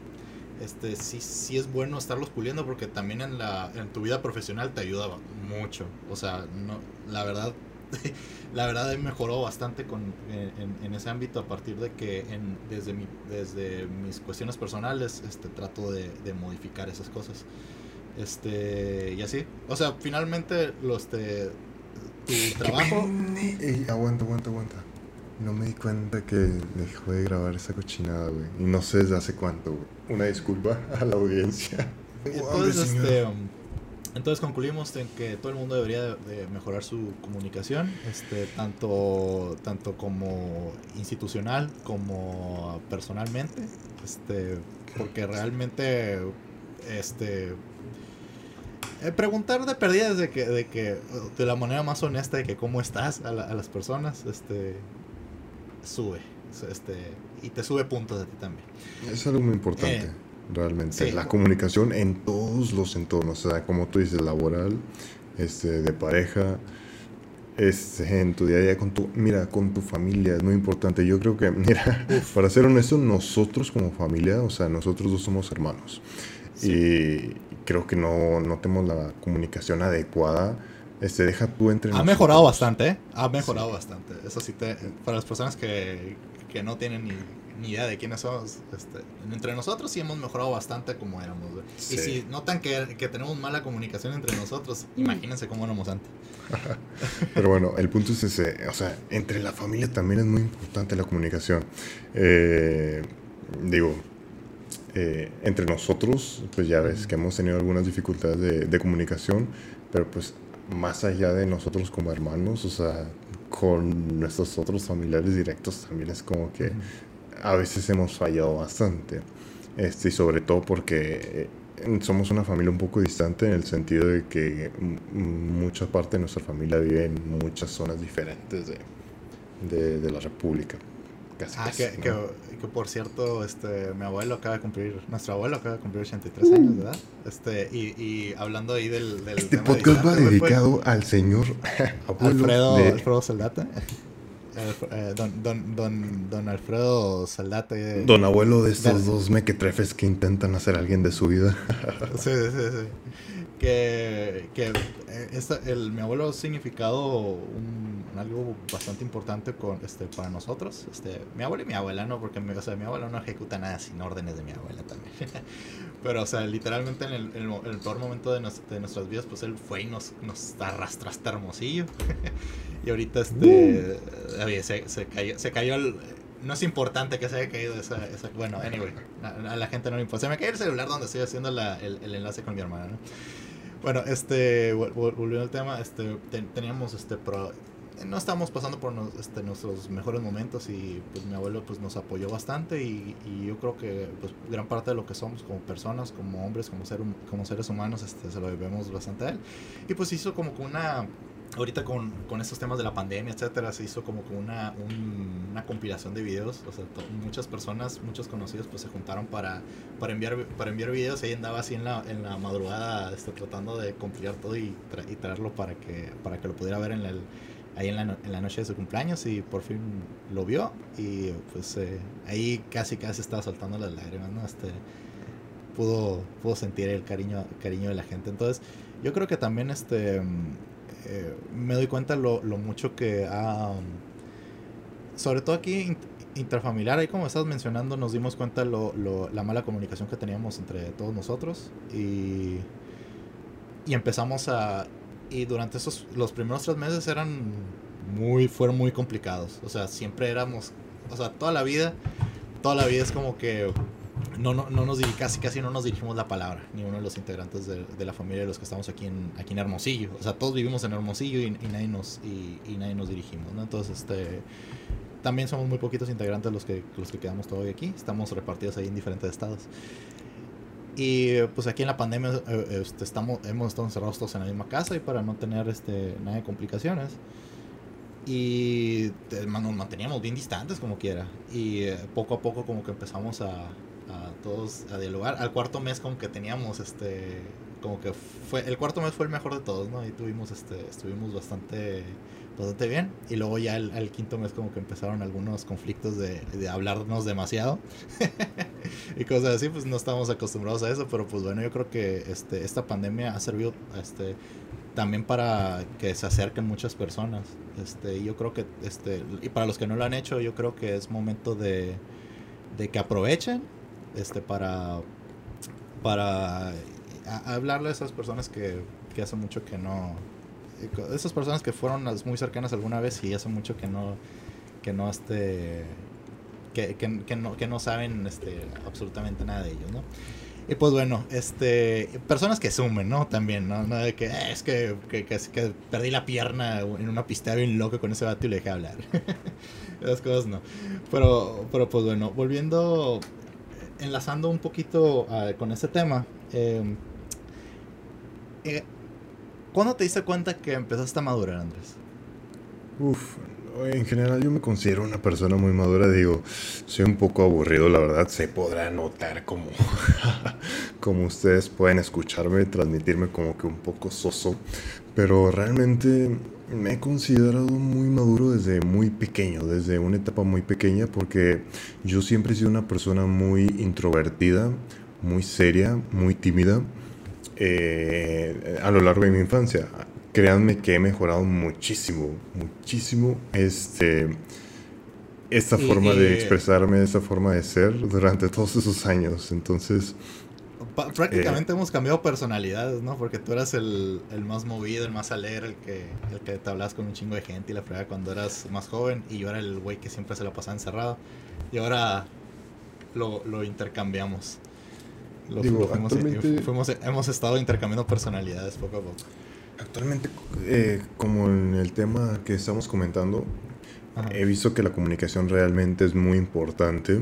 este, sí, sí es bueno estarlos puliendo porque también en, la, en tu vida profesional te ayuda mucho. O sea, no, la verdad, *laughs* la verdad he mejorado bastante con, en, ese ámbito a partir de que en, desde, mi, desde mis cuestiones personales este, trato de, modificar esas cosas. Este, y así. O sea, finalmente los de tu trabajo... aguanta, aguanta, aguanta. No me di cuenta que dejó de grabar esa cochinada, güey. Y no sé desde hace cuánto, güey. Una disculpa *laughs* a la audiencia. Entonces, este... Entonces concluimos en que todo el mundo debería de mejorar su comunicación, este, tanto, tanto como institucional como personalmente, este, porque realmente, este, eh, preguntar de perdida de que, de que, de la manera más honesta de que cómo estás a, las personas, este, sube, este, y te sube puntos de ti también. Es algo muy importante. Eh, realmente. La comunicación en todos los entornos, o sea, como tú dices, laboral, este, de pareja, este, en tu día a día con tu, mira, con tu familia, es muy importante. Yo creo que, *laughs* mira, para ser honesto, nosotros como familia, o sea, nosotros dos somos hermanos. Y creo que no, no tenemos la comunicación adecuada. Este, deja tú entre Ha mejorado bastante, ¿eh? Ha mejorado bastante. Eso sí, te, para las personas que, que no tienen ni ni idea de quiénes somos. Este, entre nosotros sí hemos mejorado bastante como éramos. Y si notan que, que, tenemos mala comunicación entre nosotros, mm. imagínense cómo éramos antes. *laughs* Pero bueno, el punto es ese. O sea, entre la familia también es muy importante la comunicación. Eh, digo, eh, entre nosotros, pues ya ves que hemos tenido algunas dificultades de, de comunicación, pero pues más allá de nosotros como hermanos, o sea, con nuestros otros familiares directos también es como que a veces hemos fallado bastante. Este, y sobre todo porque eh, somos una familia un poco distante en el sentido de que mucha parte de nuestra familia vive en muchas zonas diferentes de, de, la República. ah, que, que, por cierto, este, mi abuelo acaba de cumplir, nuestro abuelo acaba de cumplir 83 años de edad. Este, y, y hablando ahí del, del este podcast va dedicado al señor *laughs* Alfredo, Alfredo Soldata. eh, don, don, don, don Alfredo Saldate. Don abuelo de estos dos mequetrefes que intentan hacer a alguien de su vida. *laughs* sí, sí, sí. Que, que eh, el, mi abuelo ha significado un, algo bastante importante con, este, para nosotros. Este, mi abuelo y mi abuela, ¿no? Porque mi, o sea, mi abuelo no ejecuta nada sin órdenes de mi abuela también. *laughs* Pero, o sea, literalmente en el, el, peor momento de, de, nuestras vidas, pues él fue y nos, nos arrastró hasta Hermosillo. *laughs* y ahorita, este, uh. se, se, cayó, se cayó el, no es importante que se haya caído esa, esa bueno, anyway, a, la gente no le importa. Se me cae el celular donde estoy haciendo la, el, el, enlace con mi hermana, ¿no? Bueno, este, volviendo al tema, este, teníamos, este, pro, no estábamos pasando por este, nuestros mejores momentos y pues mi abuelo pues nos apoyó bastante y, yo creo que pues gran parte de lo que somos como personas, como hombres, como, ser, como seres humanos, este, se lo debemos bastante a él. Y pues hizo como una ahorita con, con, estos temas de la pandemia, etcétera, se hizo como una, una compilación de videos. O sea, muchas personas, muchos conocidos, pues se juntaron para, para, enviar, para enviar videos. Ella andaba así en la, en la madrugada este, tratando de compilar todo y, traerlo para que, para que lo pudiera ver en el, ahí en la, en la, noche de su cumpleaños. Y por fin lo vio. Y pues eh, ahí casi, casi estaba soltando las lágrimas, ¿no? Este, pudo, pudo sentir el cariño, cariño de la gente. Entonces, yo creo que también este eh, me doy cuenta lo, lo mucho que ha... sobre todo aquí interfamiliar, ahí como estás mencionando, nos dimos cuenta lo, lo, la mala comunicación que teníamos entre todos nosotros y, y empezamos a... Y durante esos, los primeros tres meses eran muy, fueron muy complicados. O sea, siempre éramos, o sea, toda la vida, toda la vida es como que no, no, no nos casi, casi no nos dirigimos la palabra, ni uno de los integrantes de, de, la familia de los que estamos aquí en, aquí en Hermosillo. O sea, todos vivimos en Hermosillo y, nadie, nos, y, nadie nos dirigimos, ¿no? Entonces, este, también somos muy poquitos integrantes los que, los que quedamos todavía aquí. Estamos repartidos ahí en diferentes estados. Y pues aquí en la pandemia eh, este, estamos, hemos estado encerrados todos en la misma casa y para no tener este, nada de complicaciones. Y nos manteníamos bien distantes como quiera. Y eh, poco a poco como que empezamos a, a todos a dialogar. Al cuarto mes como que teníamos este como que fue el cuarto mes fue el mejor de todos, ¿no? Y tuvimos este estuvimos bastante bastante bien y luego ya el, quinto mes como que empezaron algunos conflictos de, de hablarnos demasiado *laughs* y cosas así, pues no estamos acostumbrados a eso, pero pues bueno, yo creo que este esta pandemia ha servido este también para que se acerquen muchas personas. Este, yo creo que este y para los que no lo han hecho, yo creo que es momento de de que aprovechen este, para, para hablarle a esas personas que, que hace mucho que no, esas personas que fueron las muy cercanas alguna vez y hace mucho que no, que no, este, que, que, que no, que no saben este, absolutamente nada de ellos, ¿no? Y pues bueno, este, personas que sumen, ¿no? También, ¿no? no de que eh, es que, que, que, perdí la pierna en una pista bien loca con ese vato y le dejé hablar. *laughs* Esas cosas no. Pero, pero pues bueno, volviendo enlazando un poquito uh, con ese tema, eh, eh, ¿cuándo te diste cuenta que empezaste a madurar, Andrés? Uf, en general yo me considero una persona muy madura, digo, soy un poco aburrido, la verdad, se podrá notar como, *laughs* como ustedes pueden escucharme, transmitirme como que un poco soso, pero realmente me he considerado muy maduro desde muy pequeño, desde una etapa muy pequeña, porque yo siempre he sido una persona muy introvertida, muy seria, muy tímida eh, a lo largo de mi infancia. Créanme que he mejorado muchísimo, muchísimo este, esta forma de expresarme, esta forma de ser durante todos esos años. Entonces, prácticamente eh, hemos cambiado personalidades, ¿no? Porque tú eras el, el, más movido, el más alegre, el que, el que te hablabas con un chingo de gente y la fregada cuando eras más joven. Y yo era el güey que siempre se lo pasaba encerrado. Y ahora lo, lo intercambiamos. Lo, fuimos, fuimos, hemos estado intercambiando personalidades poco a poco. Actualmente, eh, como en el tema que estamos comentando, he visto que la comunicación realmente es muy importante.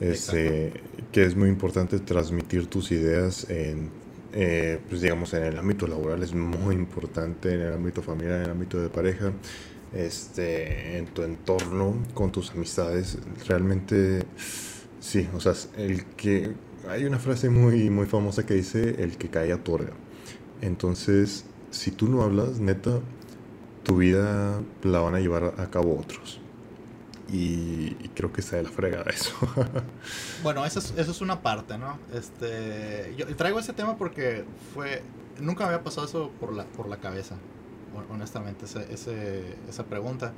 Este, que es muy importante transmitir tus ideas en, eh, pues digamos, en el ámbito laboral es muy importante, en el ámbito familiar, en el ámbito de pareja, este, en tu entorno, con tus amistades, realmente, sí, o sea, el que, hay una frase muy, muy famosa que dice, el que cae otorga. Entonces, si tú no hablas, neta, tu vida la van a llevar a cabo otros. Y, creo que está de la fregada eso. *laughs* bueno, eso es, eso es una parte, ¿no? Este, yo traigo ese tema porque fue, nunca me había pasado eso por la, por la cabeza, honestamente, ese, esa pregunta.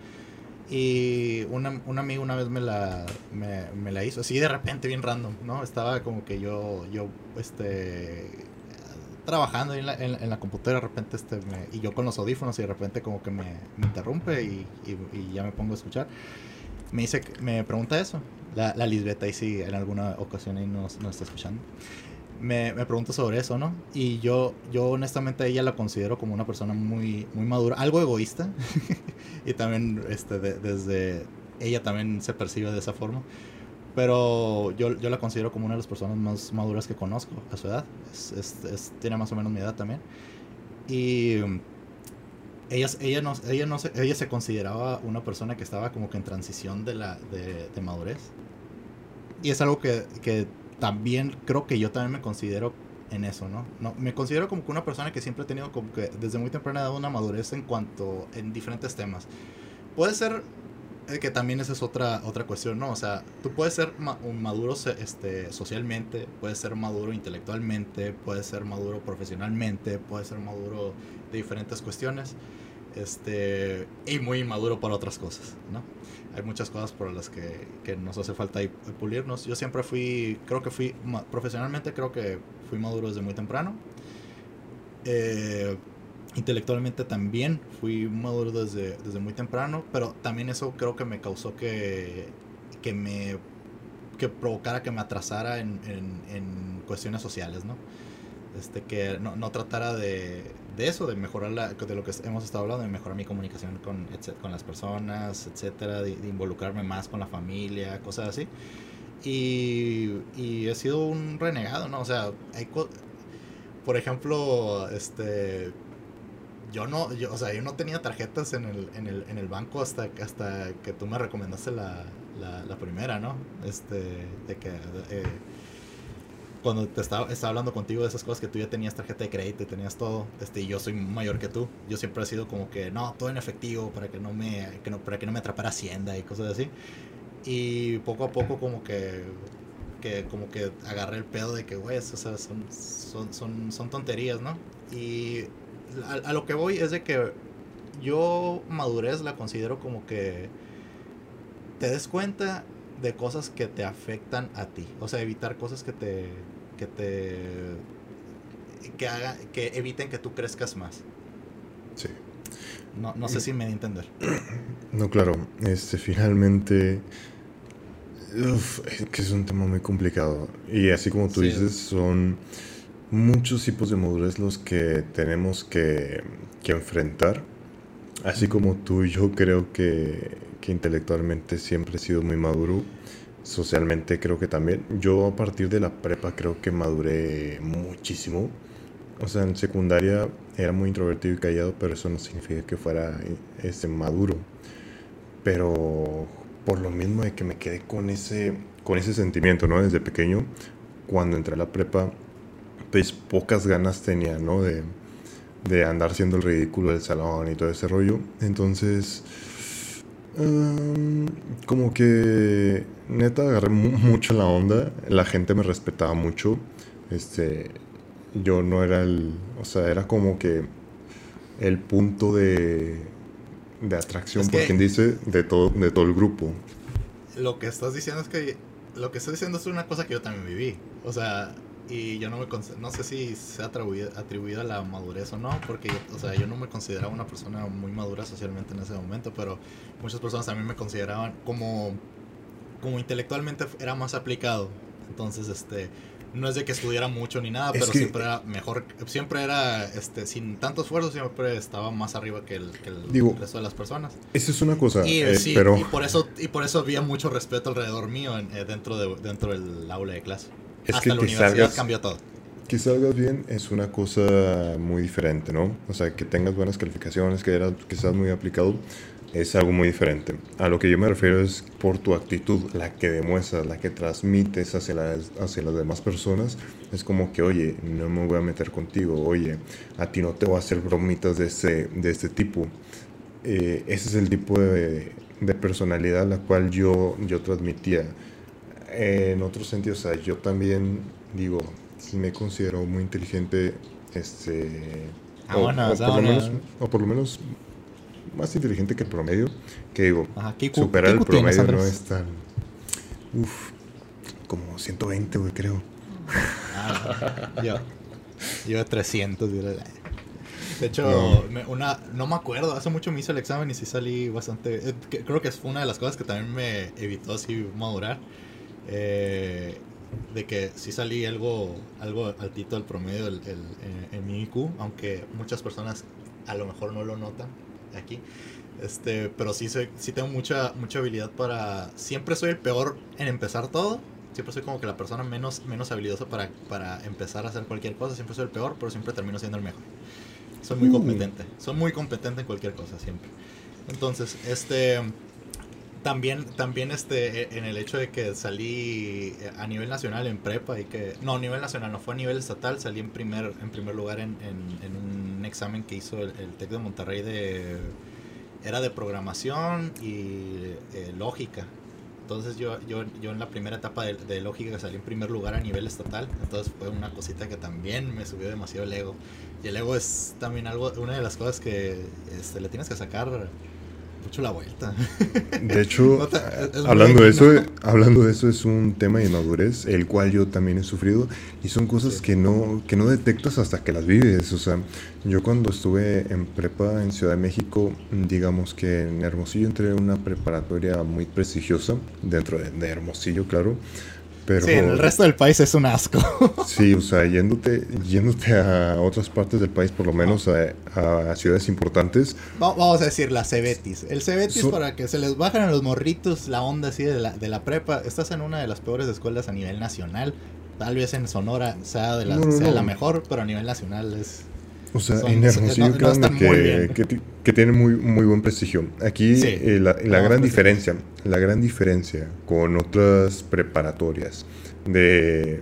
Y una, un amigo una vez me la, me, me, la hizo, así de repente, bien random, ¿no? Estaba como que yo, yo, este, trabajando en la, en, la computadora, de repente, este, y yo con los audífonos, y de repente como que me, interrumpe y, y, ya me pongo a escuchar. Me dice, me pregunta eso, la, la Lisbeth, ahí sí, en alguna ocasión ahí nos, nos está escuchando me, me pregunta sobre eso, ¿no? Y yo, yo honestamente ella la considero como una persona muy, muy madura, algo egoísta. *laughs* y también este, desde ella también se percibe de esa forma. Pero yo, yo la considero como una de las personas más maduras que conozco a su edad. Es, es, tiene más o menos mi edad también. Y ella, ella, no, ella, no se, ella se consideraba una persona que estaba como que en transición de, la, de, madurez. Y es algo que, que también creo que yo también me considero en eso, ¿no? no me considero como que una persona que siempre he tenido como que desde muy temprana edad una madurez en cuanto en diferentes temas. Puede ser eh, que también esa es otra otra cuestión, ¿no? O sea, tú puedes ser un maduro este, socialmente, puedes ser maduro intelectualmente, puedes ser maduro profesionalmente, puedes ser maduro de diferentes cuestiones, este, y muy inmaduro para otras cosas, ¿no? hay muchas cosas por las que, que nos hace falta pulirnos. Yo siempre fui, creo que fui, profesionalmente creo que fui maduro desde muy temprano. Eh, intelectualmente también fui maduro desde, desde muy temprano, pero también eso creo que me causó que, que me que provocara que me atrasara en, en, en cuestiones sociales, ¿no? Este, que no, no tratara de, de eso, de mejorar la, de lo que hemos estado hablando, de mejorar mi comunicación con, con las personas, etcétera, de, involucrarme más con la familia, cosas así. Y, y he sido un renegado, ¿no? O sea, hay por ejemplo, este yo no, yo, o sea, yo no tenía tarjetas en el, en el, en el banco hasta, hasta que tú me recomendaste la, la, la primera, ¿no? Este, de que eh, cuando te estaba, estaba hablando contigo de esas cosas que tú ya tenías tarjeta de crédito y tenías todo, este, y yo soy mayor que tú, yo siempre he sido como que, no, todo en efectivo para que no me, que no, para que no me atrapara Hacienda y cosas así. Y poco a poco como que, que como que agarré el pedo de que, güey, o son, son, son, son tonterías, ¿no? Y a lo que voy es de que yo madurez la considero como que te des cuenta de cosas que te afectan a ti. O sea, evitar cosas que te que te que haga que eviten que tú crezcas más. Sí. No, no sé si me di a entender. *clears throat* No, claro. Este, finalmente. Uf, es que es un tema muy complicado. Y así como tú dices, son muchos tipos de madurez los que tenemos que, que enfrentar. Así como tú, yo creo que, que intelectualmente siempre he sido muy maduro socialmente creo que también. Yo a partir de la prepa creo que maduré muchísimo. O sea, en secundaria era muy introvertido y callado, pero eso no significa que fuera ese maduro. Pero por lo mismo de que me quedé con ese, con ese sentimiento, ¿no? Desde pequeño, cuando entré a la prepa, pues pocas ganas tenía, ¿no? De, de andar siendo el ridículo del salón y todo ese rollo. Entonces como que neta agarré mucho la onda. La gente me respetaba mucho. Este, yo no era el, o sea, era como que el punto de, de atracción, por quien dice, de todo, de todo el grupo. Lo que estás diciendo es que, lo que estás diciendo es una cosa que yo también viví. O sea, y yo no me no sé si se ha atribuido, atribuido a la madurez o no, porque o sea, yo no me consideraba una persona muy madura socialmente en ese momento, pero muchas personas también me consideraban como, como intelectualmente era más aplicado. Entonces, este, no es de que estudiara mucho ni nada, pero siempre era mejor, siempre era, este, sin tanto esfuerzo, siempre estaba más arriba que el, que el resto de las personas. Esa es una cosa, y, eh, sí, pero... y por eso y por eso había mucho respeto alrededor mío eh, dentro de dentro del aula de clase. Es que, que salgas, cambió todo. Que salgas bien es una cosa muy diferente, ¿no? O sea, que tengas buenas calificaciones, que, eras, que seas muy aplicado, es algo muy diferente. A lo que yo me refiero es por tu actitud, la que demuestras, la que transmites hacia las, hacia las demás personas. Es como que, oye, no me voy a meter contigo, oye, a ti no te voy a hacer bromitas de este, de este tipo. Eh, ese es el tipo de, de personalidad la cual yo, yo transmitía. En otros sentidos, o sea, yo también digo, sí me considero muy inteligente, este, Ah, o, por lo menos, o por lo menos más inteligente que el promedio, que digo, Ajá, ¿qué IQ superar qué el tienes, promedio no es tan, uf, como 120, güey, creo. Ah, yo, yo de 300. y era- De hecho, No. me- una, no me acuerdo, hace mucho me hice el examen y sí salí bastante... eh, que- creo que fue una de las cosas que también me evitó así madurar. Eh, de que sí salí algo, algo altito del promedio el- el- en, en mi IQ, aunque muchas personas a lo mejor no lo notan aquí. Este, pero sí, soy, sí tengo mucha, mucha habilidad para... Siempre soy el peor en empezar todo. Siempre soy como que la persona menos, menos habilidosa para, para empezar a hacer cualquier cosa. Siempre soy el peor, pero siempre termino siendo el mejor. Soy muy Uh. competente. Soy muy competente en cualquier cosa, siempre. Entonces, este... También, también este, e- en el hecho de que salí eh, a nivel nacional en prepa y que... No, a nivel nacional, no fue a nivel estatal. Salí en primer, en primer lugar en, en- en un examen que hizo el, el TEC de Monterrey de... Era de programación y eh, lógica. Entonces yo, yo, yo en la primera etapa de, de lógica salí en primer lugar a nivel estatal. Entonces fue una cosita que también me subió demasiado el ego. Y el ego es también algo, una de las cosas que este, le tienes que sacar la vuelta. De hecho, *laughs* No te- es muy hablando de eso, hablando de eso es un tema de inmadurez, el cual yo también he sufrido y son cosas Sí. que no que no detectas hasta que las vives. O sea, yo cuando estuve en prepa en Ciudad de México, digamos que en Hermosillo entré a una preparatoria muy prestigiosa dentro de, de Hermosillo, claro. Pero Sí, en el resto del país es un asco. *laughs* Sí, o sea, yéndote, yéndote a otras partes del país, por lo menos a, a ciudades importantes, Va- Vamos a decir la Cebetis. El Cebetis, para que se les bajen a los morritos la onda así de la, de la prepa, estás en una de las peores escuelas a nivel nacional. Tal vez en Sonora sea, de la, No, no, sea no. la mejor, pero a nivel nacional es... O sea, Son- en Hermosillo, que, que, que tiene muy, muy buen prestigio. Aquí Sí. eh, la, la gran pues, diferencia, la gran diferencia con otras preparatorias de,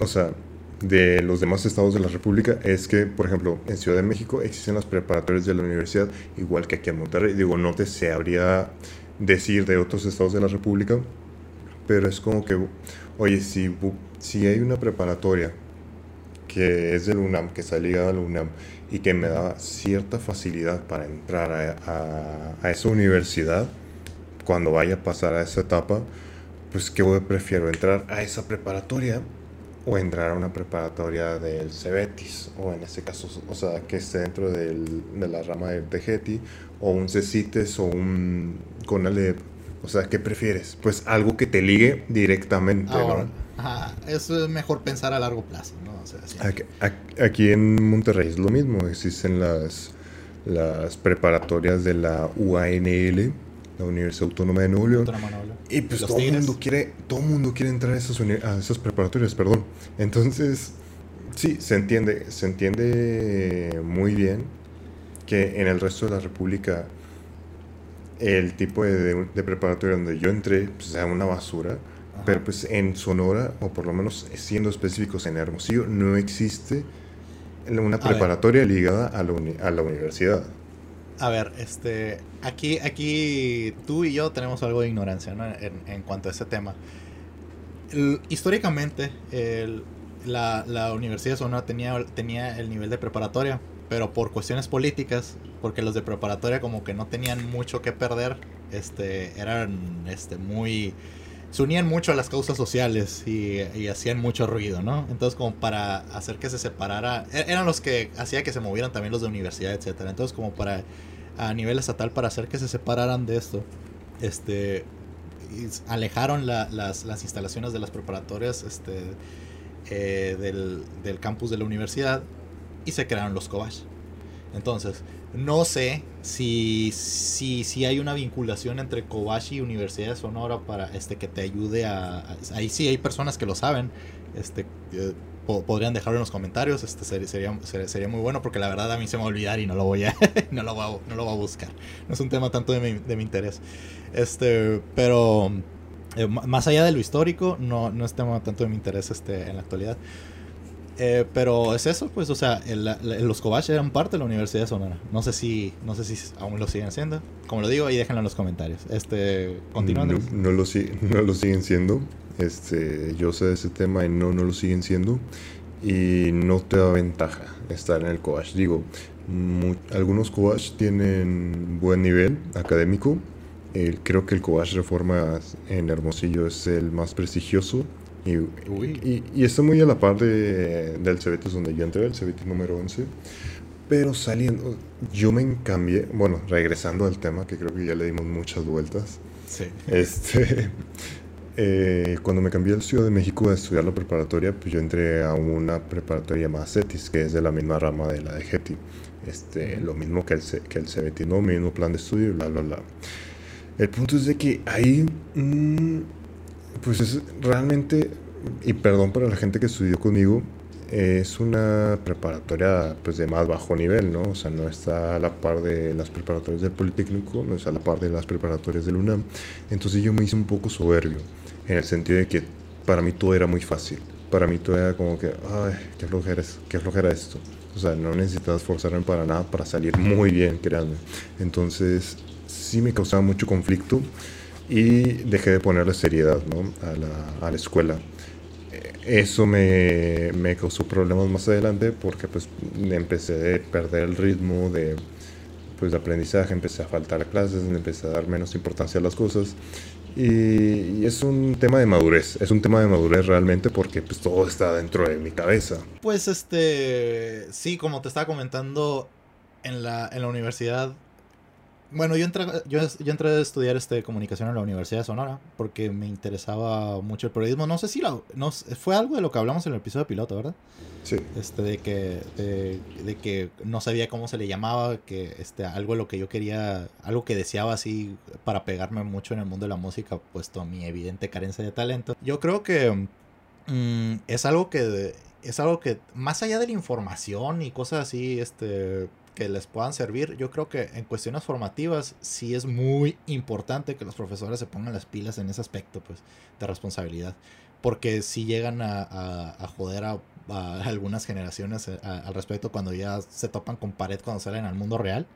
o sea, de los demás estados de la República es que, por ejemplo, en Ciudad de México existen las preparatorias de la universidad, igual que aquí en Monterrey. Digo, no te sabría decir de otros estados de la República, pero es como que, oye, si, si hay una preparatoria que es del UNAM, que está ligada al UNAM y que me da cierta facilidad para entrar a, a- a esa universidad cuando vaya a pasar a esa etapa, pues que prefiero entrar a esa preparatoria o entrar a una preparatoria del Cebetis o en este caso, o sea, que esté dentro del- de la rama del Tejeti o un CECITES o un CONALEP. O sea, ¿qué prefieres? Pues algo que te ligue directamente, Ahora, ¿no? ajá, es mejor pensar a largo plazo. O sea, sí. Aquí, en Monterrey es lo mismo, existen las, las preparatorias de la UANL, la Universidad Autónoma de Nuevo León, y pues Los todo el mundo quiere, todo el mundo quiere entrar a esas, a esas preparatorias, perdón. Entonces, sí, se entiende, se entiende muy bien que en el resto de la República el tipo de, de preparatoria donde yo entré pues, sea una basura. Ajá. Pero pues en Sonora, o por lo menos siendo específicos en Hermosillo, no existe una preparatoria ligada a la, uni- a la universidad. A ver, este, aquí, aquí tú y yo tenemos algo de ignorancia, ¿no? En, en cuanto a este tema. El- históricamente, el- la, la Universidad de Sonora tenía, tenía el nivel de preparatoria, pero por cuestiones políticas, porque los de preparatoria como que no tenían mucho que perder, este, eran, este, muy, se unían mucho a las causas sociales y, y hacían mucho ruido, ¿no? Entonces como para hacer que se separara, e- eran los que hacía que se movieran también los de universidad, etcétera. Entonces como para a nivel estatal para hacer que se separaran de esto, este alejaron la- las, instalaciones de las preparatorias este, eh, del, del campus de la universidad y se crearon los Cobach. Entonces, no sé si, si, si hay una vinculación entre Cobach y Universidad de Sonora para este, que te ayude a, Ahí sí hay personas que lo saben. Este, po- podrían dejarlo en los comentarios. Este, ser- sería, sería, muy bueno porque la verdad a mí se me va a olvidar y no lo voy a, *laughs* no lo voy a, no lo voy a buscar. No es un tema tanto de mi, de mi interés. Este, pero eh, más allá de lo histórico, no, no es tema tanto de mi interés este, en la actualidad. Eh, pero es eso, pues, o sea, el, los Cobach eran parte de la Universidad de Sonora. No sé si, no sé si aún lo siguen haciendo. Como lo digo, ahí déjenlo en los comentarios. Este, continuando. No, no, lo, no lo siguen siendo. Este, yo sé de ese tema y no, no lo siguen siendo. Y no te da ventaja estar en el Cobach. Digo, algunos Cobach tienen buen nivel académico. creo que el Cobach Reforma en Hermosillo es el más prestigioso y, y, está muy a la par de, del Cebetis donde yo entré, el Cebetis número 11. Pero saliendo, yo me cambié, bueno, regresando al tema, que creo que ya le dimos muchas vueltas. Sí. Este, *laughs* eh, cuando me cambié al Ciudad de México a estudiar la preparatoria, pues yo entré a una preparatoria llamada CETIS, que es de la misma rama de la de GETI. Este, lo mismo que el, que el CBT, ¿no? Mismo plan de estudio y bla, bla, bla. El punto es de que ahí... Mmm, pues es realmente, y perdón para la gente que estudió conmigo, es una preparatoria pues de más bajo nivel, ¿no? O sea, no está a la par de las preparatorias del Politécnico, no está a la par de las preparatorias del UNAM. Entonces yo me hice un poco soberbio, en el sentido de que para mí todo era muy fácil. Para mí todo era como que, ay, qué flojera, qué flojera esto. O sea, no necesitas esforzarme para nada para salir muy bien, créanme. Entonces, sí me causaba mucho conflicto y dejé de ponerle seriedad a, la, a, la, escuela. Eso me, me, causó problemas más adelante porque pues empecé a perder el ritmo de, pues, de aprendizaje, empecé a faltar clases, empecé a dar menos importancia a las cosas y, es un tema de madurez, es un tema de madurez realmente porque pues todo está dentro de mi cabeza. Pues este, sí, como te estaba comentando, en la, en la universidad bueno, yo entré, yo, entré a estudiar este, comunicación en la Universidad de Sonora porque me interesaba mucho el periodismo. No sé si no, fue algo de lo que hablamos en el episodio piloto, ¿verdad? Sí. Este, de que, de, que no sabía cómo se le llamaba, que este, algo de lo que yo quería, algo que deseaba así para pegarme mucho en el mundo de la música, puesto mi evidente carencia de talento. Yo creo que mm, es algo que, es algo que, más allá de la información y cosas así, este que les puedan servir. Yo creo que en cuestiones formativas sí es muy importante que los profesores se pongan las pilas en ese aspecto pues, de responsabilidad. Porque si llegan a, a, joder a, *laughs* algunas generaciones eh, al respecto cuando ya se topan con pared cuando salen al mundo real.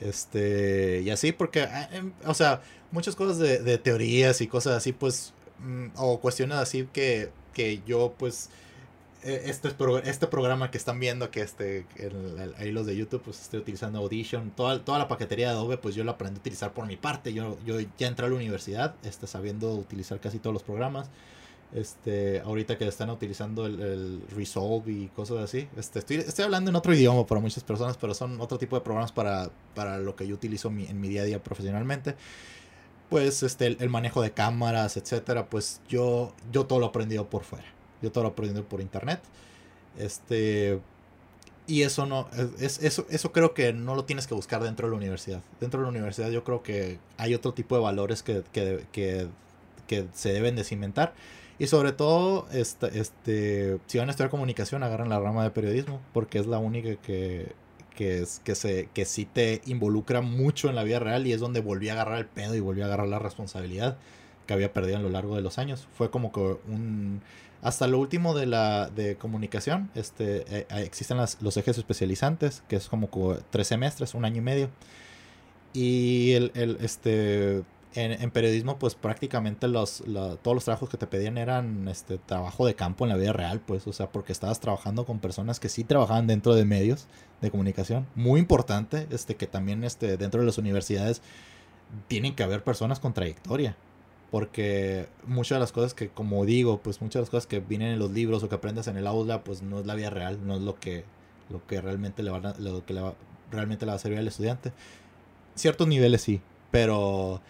Este, y así, porque, eh, em, o sea, muchas cosas de, de teorías y cosas así, pues, mm, o cuestiones así que, que yo, pues, este, este programa que están viendo, que este, ahí los de YouTube, pues estoy utilizando Audition, toda, toda la paquetería de Adobe, pues yo la aprendí a utilizar por mi parte. Yo, yo ya entré a la universidad, este, sabiendo utilizar casi todos los programas. Este, ahorita que están utilizando el, Resolve y cosas así. Este, estoy, estoy hablando en otro idioma para muchas personas, pero son otro tipo de programas para, para lo que yo utilizo en mi día a día profesionalmente pues este el, manejo de cámaras etcétera pues yo yo todo lo he aprendido por fuera yo todo lo aprendí por internet. Este. Y eso no. Es, eso, eso creo que no lo tienes que buscar dentro de la universidad. Dentro de la universidad yo creo que hay otro tipo de valores que, que, que, que se deben de cimentar. Y sobre todo, este, este, si van a estudiar comunicación, agarran la rama de periodismo, porque es la única que, que, es, que, se, que sí te involucra mucho en la vida real y es donde volví a agarrar el pedo y volví a agarrar la responsabilidad que había perdido a lo largo de los años. Fue como que un hasta lo último de la de comunicación, este, eh, existen los ejes especializantes, que es como tres semestres, un año y medio. Y el, este, en, periodismo, pues prácticamente los, todos los trabajos que te pedían eran este trabajo de campo en la vida real, pues, o sea, porque estabas trabajando con personas que sí trabajaban dentro de medios de comunicación. Muy importante, este, que también este, dentro de las universidades tienen que haber personas con trayectoria porque muchas de las cosas que, como digo, pues muchas de las cosas que vienen en los libros o que aprendes en el aula, pues no es la vida real, no es lo que, lo que realmente le va a, lo que le va, realmente le va a servir al estudiante. Ciertos niveles sí, pero,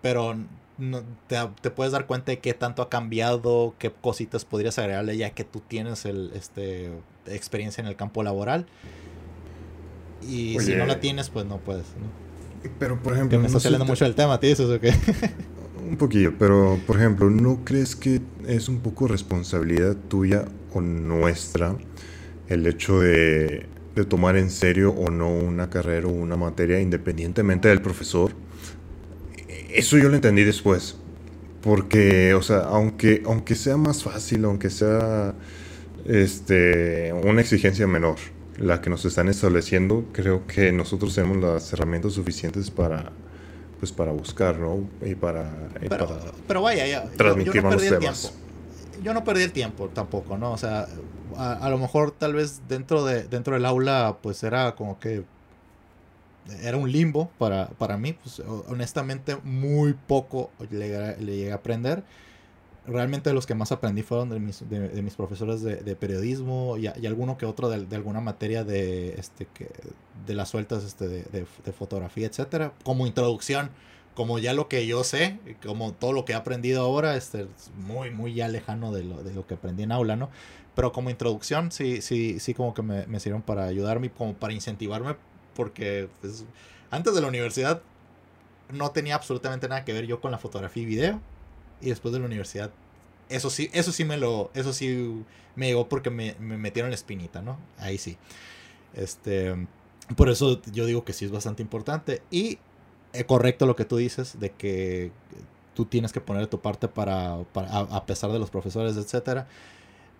pero no, te, te, puedes dar cuenta de qué tanto ha cambiado, qué cositas podrías agregarle ya que tú tienes el, este, experiencia en el campo laboral. Y si no la tienes, pues no puedes, Pero, por ejemplo... me estás saliendo mucho del tema, ¿te dices o qué? *laughs* Un poquillo, pero por ejemplo, ¿no crees que es un poco responsabilidad tuya o nuestra el hecho de, tomar en serio o no una carrera o una materia independientemente del profesor? Eso yo lo entendí después. Porque, o sea, aunque, aunque sea más fácil, aunque sea este, una exigencia menor, la que nos están estableciendo, creo que nosotros tenemos las herramientas suficientes para pues para buscar, ¿no? Y para, pero, vaya, ya, transmitir yo, no perdí el tiempo. Yo no perdí el tiempo tampoco, ¿no? O sea, a, lo mejor tal vez dentro de dentro del aula pues era como que era un limbo para, para mí, pues honestamente muy poco le, le llegué a aprender realmente los que más aprendí fueron de mis, de, mis profesores de, periodismo y, alguno que otro de, alguna materia de, este, que, de las sueltas este, de, fotografía, etcétera, como introducción, como ya lo que yo sé, como todo lo que he aprendido ahora, este, muy, muy ya lejano de lo, de lo que aprendí en aula, ¿no? Pero como introducción, sí, sí, sí, como que me, me para ayudarme, como para incentivarme, porque pues, antes de la universidad no tenía absolutamente nada que ver yo con la fotografía y video y después de la universidad, eso sí, eso sí me lo, eso sí me llegó porque me, me metieron la espinita, ¿no? Ahí sí. Este, por eso yo digo que sí es bastante importante. Y es correcto lo que tú dices de que tú tienes que poner tu parte para, para a, pesar de los profesores, etcétera.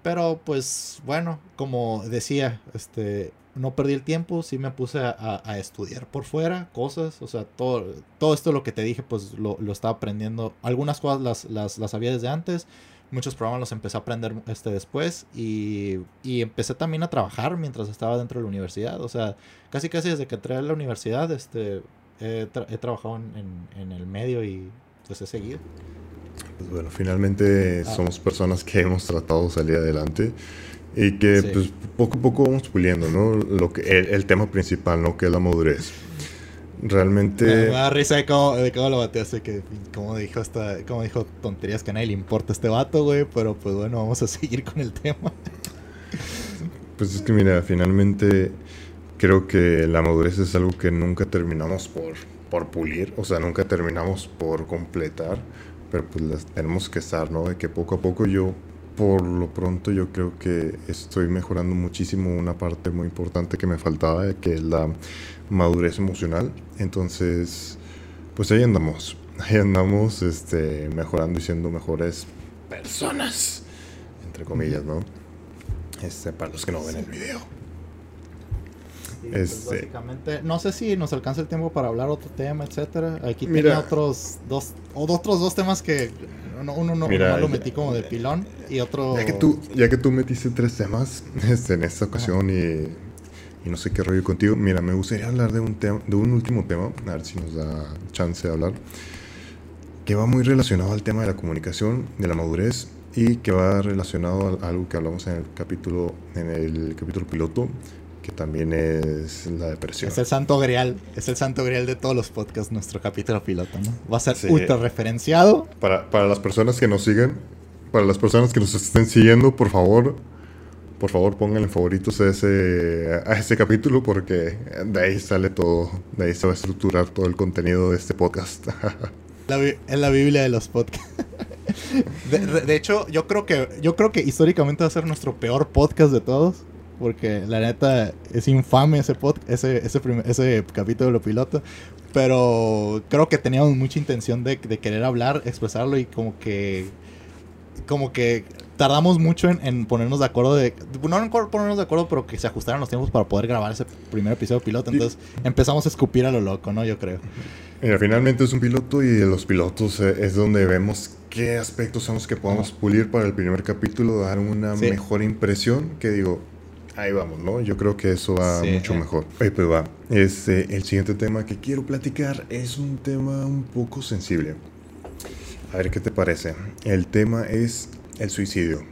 Pero pues bueno, como decía, este, no perdí el tiempo, sí me puse a, a, estudiar por fuera cosas, o sea, todo, todo esto lo que te dije, pues lo, lo estaba aprendiendo. Algunas cosas las, las, las, sabía desde antes, muchos programas los empecé a aprender este después y, y, empecé también a trabajar mientras estaba dentro de la universidad, o sea, casi casi desde que entré a la universidad, este, he, trabajado en, en, el medio y pues he seguido. Pues bueno, finalmente ah. somos personas que hemos tratado de salir adelante. Y que pues poco a poco vamos puliendo, ¿no? Lo que, el, tema principal, ¿no? Que es la madurez. Realmente... Me, da risa de cómo, de cómo lo bateaste, que como dijo, hasta, como dijo tonterías que a nadie le importa este vato, güey, pero pues bueno, vamos a seguir con el tema. Pues es que mira, finalmente creo que la madurez es algo que nunca terminamos por, por pulir, o sea, nunca terminamos por completar, pero pues tenemos que estar, ¿no? De que poco a poco yo por lo pronto yo creo que estoy mejorando muchísimo una parte muy importante que me faltaba, que es la madurez emocional. Entonces, pues ahí andamos, ahí andamos este, mejorando y siendo mejores personas, entre comillas, ¿no? Este, para los que no ven el video. Pues, este, básicamente, no sé si nos alcanza el tiempo para hablar otro tema, etcétera. Aquí tenía otros dos, o otros dos temas que uno, uno, no lo metí como de pilón y otro... Ya que tú, ya que tú metiste tres temas *laughs* este, en esta ocasión y, y, no sé qué rollo contigo, mira, me gustaría hablar de un, tema, de un último tema, a ver si nos da chance de hablar, que va muy relacionado al tema de la comunicación, de la madurez y que va relacionado a algo que hablamos en el capítulo, en el capítulo piloto, que también es la depresión. Es el santo grial, es el santo grial de todos los podcasts, nuestro capítulo piloto, ¿no? Va a ser ultra referenciado. Para, para las personas que nos siguen, para las personas que nos estén siguiendo, por favor, por favor pónganle favoritos a ese, a ese capítulo porque de ahí sale todo, de ahí se va a estructurar todo el contenido de este podcast. *laughs* la, es la Biblia de los podcasts. *laughs* De, de, hecho, yo creo que yo creo que históricamente va a ser nuestro peor podcast de todos porque la neta es infame ese ese, ese, ese capítulo piloto. Pero creo que teníamos mucha intención de, de, querer hablar, expresarlo y como que. Como que tardamos mucho en, ponernos de acuerdo de. No en ponernos de acuerdo, pero que se ajustaran los tiempos para poder grabar ese primer episodio piloto. Entonces empezamos a escupir a lo loco, ¿no? Yo creo. Mira, finalmente es un piloto y de los pilotos eh, es donde vemos qué aspectos son los que podemos pulir para el primer capítulo, dar una mejor impresión. Que digo, Ahí vamos, ¿no? Yo creo que eso va mucho mejor. Pues va. Este, el siguiente tema que quiero platicar es un tema un poco sensible. A ver qué te parece. El tema es el suicidio.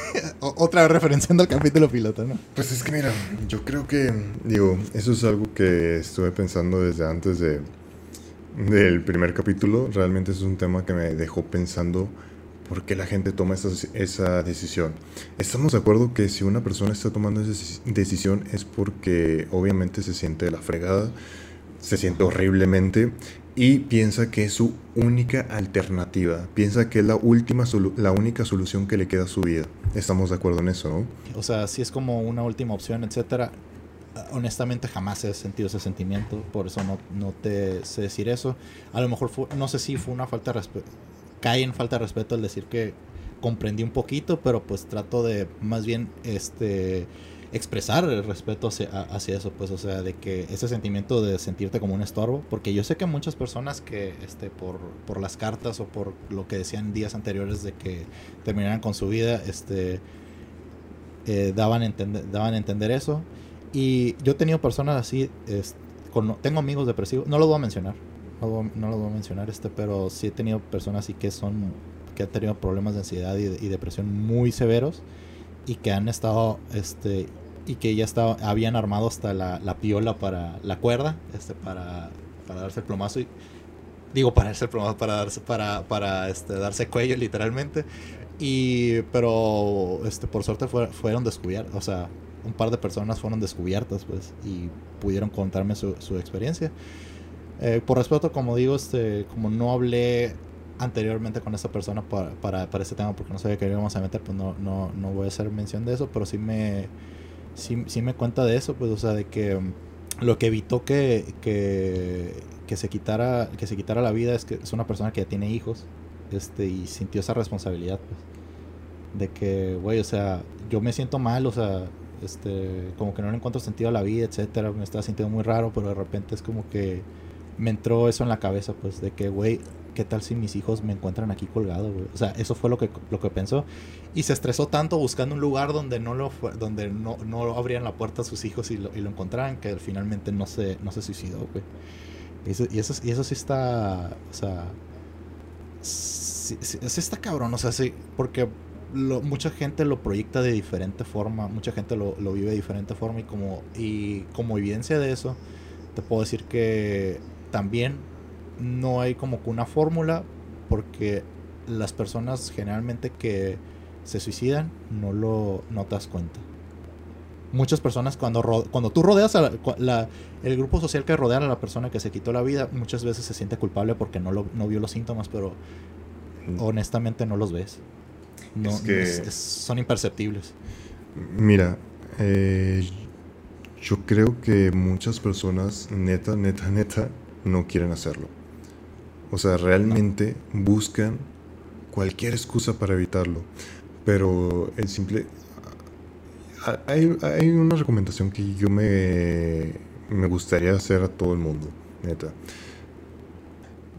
*laughs* Otra vez referenciando al capítulo piloto, ¿no? Pues es que mira, yo creo que, digo, eso es algo que estuve pensando desde antes de del primer capítulo. Realmente es un tema que me dejó pensando por qué la gente toma esa, esa decisión. Estamos de acuerdo que si una persona está tomando esa decisión es porque obviamente se siente la fregada, se siente horriblemente y piensa que es su única alternativa, piensa que es la última la única solución que le queda a su vida. Estamos de acuerdo en eso, ¿no? O sea, si es como una última opción, etcétera. Honestamente jamás he sentido ese sentimiento, por eso no, no te sé decir eso. A lo mejor no sé si fue una falta de respeto cae en falta de respeto al decir que comprendí un poquito, pero pues trato de más bien este expresar el respeto hacia, eso, pues, o sea, de que ese sentimiento de sentirte como un estorbo, porque yo sé que muchas personas que, este, por, por las cartas o por lo que decían días anteriores de que terminaran con su vida, este, eh, daban, daban a entender eso. Y yo he tenido personas así, con, tengo amigos depresivos, no lo voy a mencionar, no, no lo voy a mencionar, este, pero sí he tenido personas así que son, que han tenido problemas de ansiedad y, y depresión muy severos y que han estado este y que ya estaba, habían armado hasta la, la piola para la cuerda, este, para, para darse el plomazo y digo para darse el plomazo, para darse, para, para este, darse cuello literalmente. Y pero este por suerte fueron descubiertos, o sea, un par de personas fueron descubiertas pues y pudieron contarme su, su experiencia. Eh, por respeto, como digo, este, como no hablé anteriormente con esa persona para, para, para este tema porque no sabía que íbamos a meter, pues no, no, no voy a hacer mención de eso, pero sí me sí, sí me cuenta de eso, pues, o sea, de que mm, lo que evitó que, que, que, se quitara que se quitara la vida es que es una persona que ya tiene hijos este y sintió esa responsabilidad pues de que güey o sea yo me siento mal o sea este como que no le encuentro sentido a la vida etcétera me estaba sintiendo muy raro pero de repente es como que me entró eso en la cabeza pues de que güey ¿qué tal si mis hijos me encuentran aquí colgado, güey? O sea, eso fue lo que, lo que pensó. Y se estresó tanto buscando un lugar donde no lo donde no, no abrían la puerta a sus hijos y lo, y lo encontraran, que finalmente no se, no se suicidó, güey. Y eso, y eso, sí está, o sea, sí, está cabrón, o sea, sí, porque lo, mucha gente lo proyecta de diferente forma, mucha gente lo, lo vive de diferente forma y como, y como evidencia de eso, te puedo decir que también no hay como que una fórmula porque las personas generalmente que se suicidan no lo no te das cuenta. Muchas personas cuando, cuando tú rodeas a la, el grupo social que rodea a la persona que se quitó la vida, muchas veces se siente culpable porque no, lo, no vio los síntomas, pero mm. honestamente no los ves. No, son imperceptibles. Mira, eh, yo creo que muchas personas, neta, neta, neta, no quieren hacerlo. O sea, realmente buscan cualquier excusa para evitarlo. Pero el simple... Hay, hay una recomendación que yo me, me gustaría hacer a todo el mundo, neta.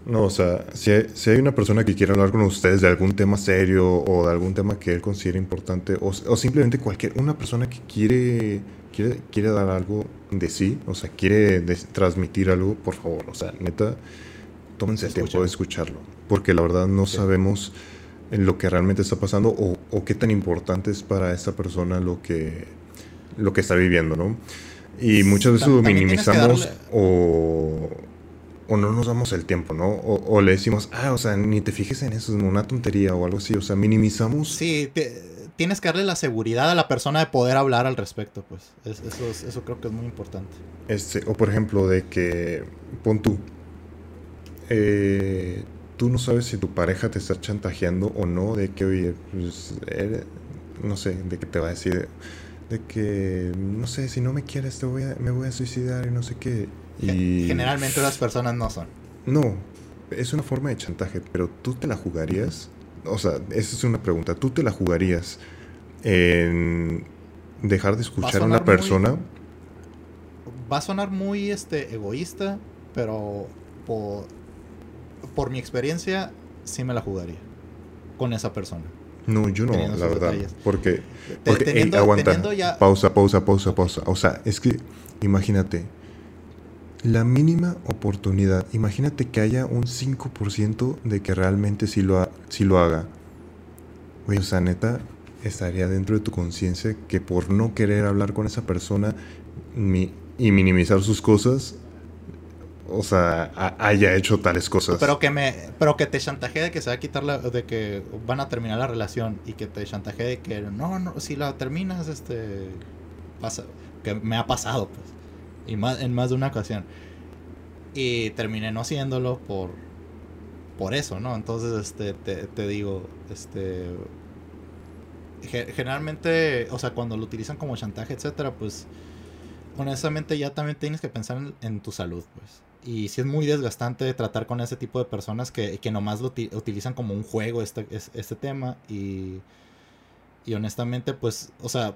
No, o sea, si hay, si hay, una persona que quiere hablar con ustedes de algún tema serio o de algún tema que él considera importante, o, o simplemente cualquier, una persona que quiere, quiere, quiere dar algo de sí, o sea, quiere transmitir algo, por favor, o sea, neta, tómense el tiempo de escucharlo, porque la verdad no sabemos en lo que realmente está pasando o, qué tan importante es para esa persona lo que, lo que está viviendo, ¿no? Y muchas veces lo minimizamos o, o, no nos damos el tiempo, ¿no? O, le decimos, ah, o sea, ni te fijes en eso, es una tontería o algo así, o sea, minimizamos. Sí, tienes que darle la seguridad a la persona de poder hablar al respecto, pues. eso, eso creo que es muy importante. Este, o por ejemplo, de que, pon tú, eh, tú no sabes si tu pareja te está chantajeando o no, de que, oye, pues, no sé, de que te va a decir, de que, no sé, si no me quieres, te voy a, me voy a suicidar y no sé qué. Y... Generalmente las personas no son. No, es una forma de chantaje, pero tú te la jugarías. O sea, esa es una pregunta. ¿Tú te la jugarías en dejar de escuchar a una persona? va a sonar muy este, egoísta, pero por, por mi experiencia, sí me la jugaría con esa persona. No, yo no, la verdad. Porque, porque aguanta. Pausa, pausa, pausa, pausa. O sea, es que, imagínate, la mínima oportunidad, imagínate que haya un 5% de que realmente sí lo, lo haga. Oye, o sea, neta, estaría dentro de tu conciencia que por no querer hablar con esa persona y minimizar sus cosas, o sea, haya hecho tales cosas. Pero que me, pero que te chantajee de que se va a quitar la, de que van a terminar la relación y que te chantajee de que no, no, si la terminas, este, pasa, que me ha pasado, pues, y más, en más de una ocasión. Y terminé no haciéndolo por, por eso, ¿no? Entonces, este, te, te digo, este, generalmente, o sea, cuando lo utilizan como chantaje, etcétera, pues honestamente ya también tienes que pensar en, tu salud, pues y sí es muy desgastante tratar con ese tipo de personas que, que nomás lo utilizan como un juego este, este tema. Y, y honestamente, pues, o sea,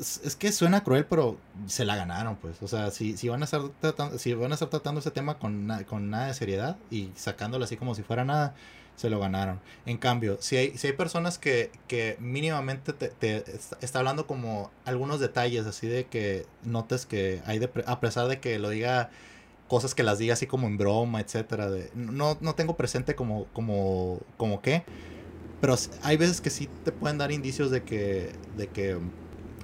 es, que suena cruel, pero se la ganaron, pues. O sea, si, si, van, a estar tratando, si van a estar tratando ese tema con, con nada de seriedad y sacándolo así como si fuera nada, se lo ganaron. En cambio, si hay, si hay personas que, que mínimamente te, te, está hablando como algunos detalles, así de que notes que hay, de, a pesar de que lo diga cosas que las diga así como en broma, etcétera. De, no, no tengo presente como, como, como qué. Pero hay veces que sí te pueden dar indicios de que, de que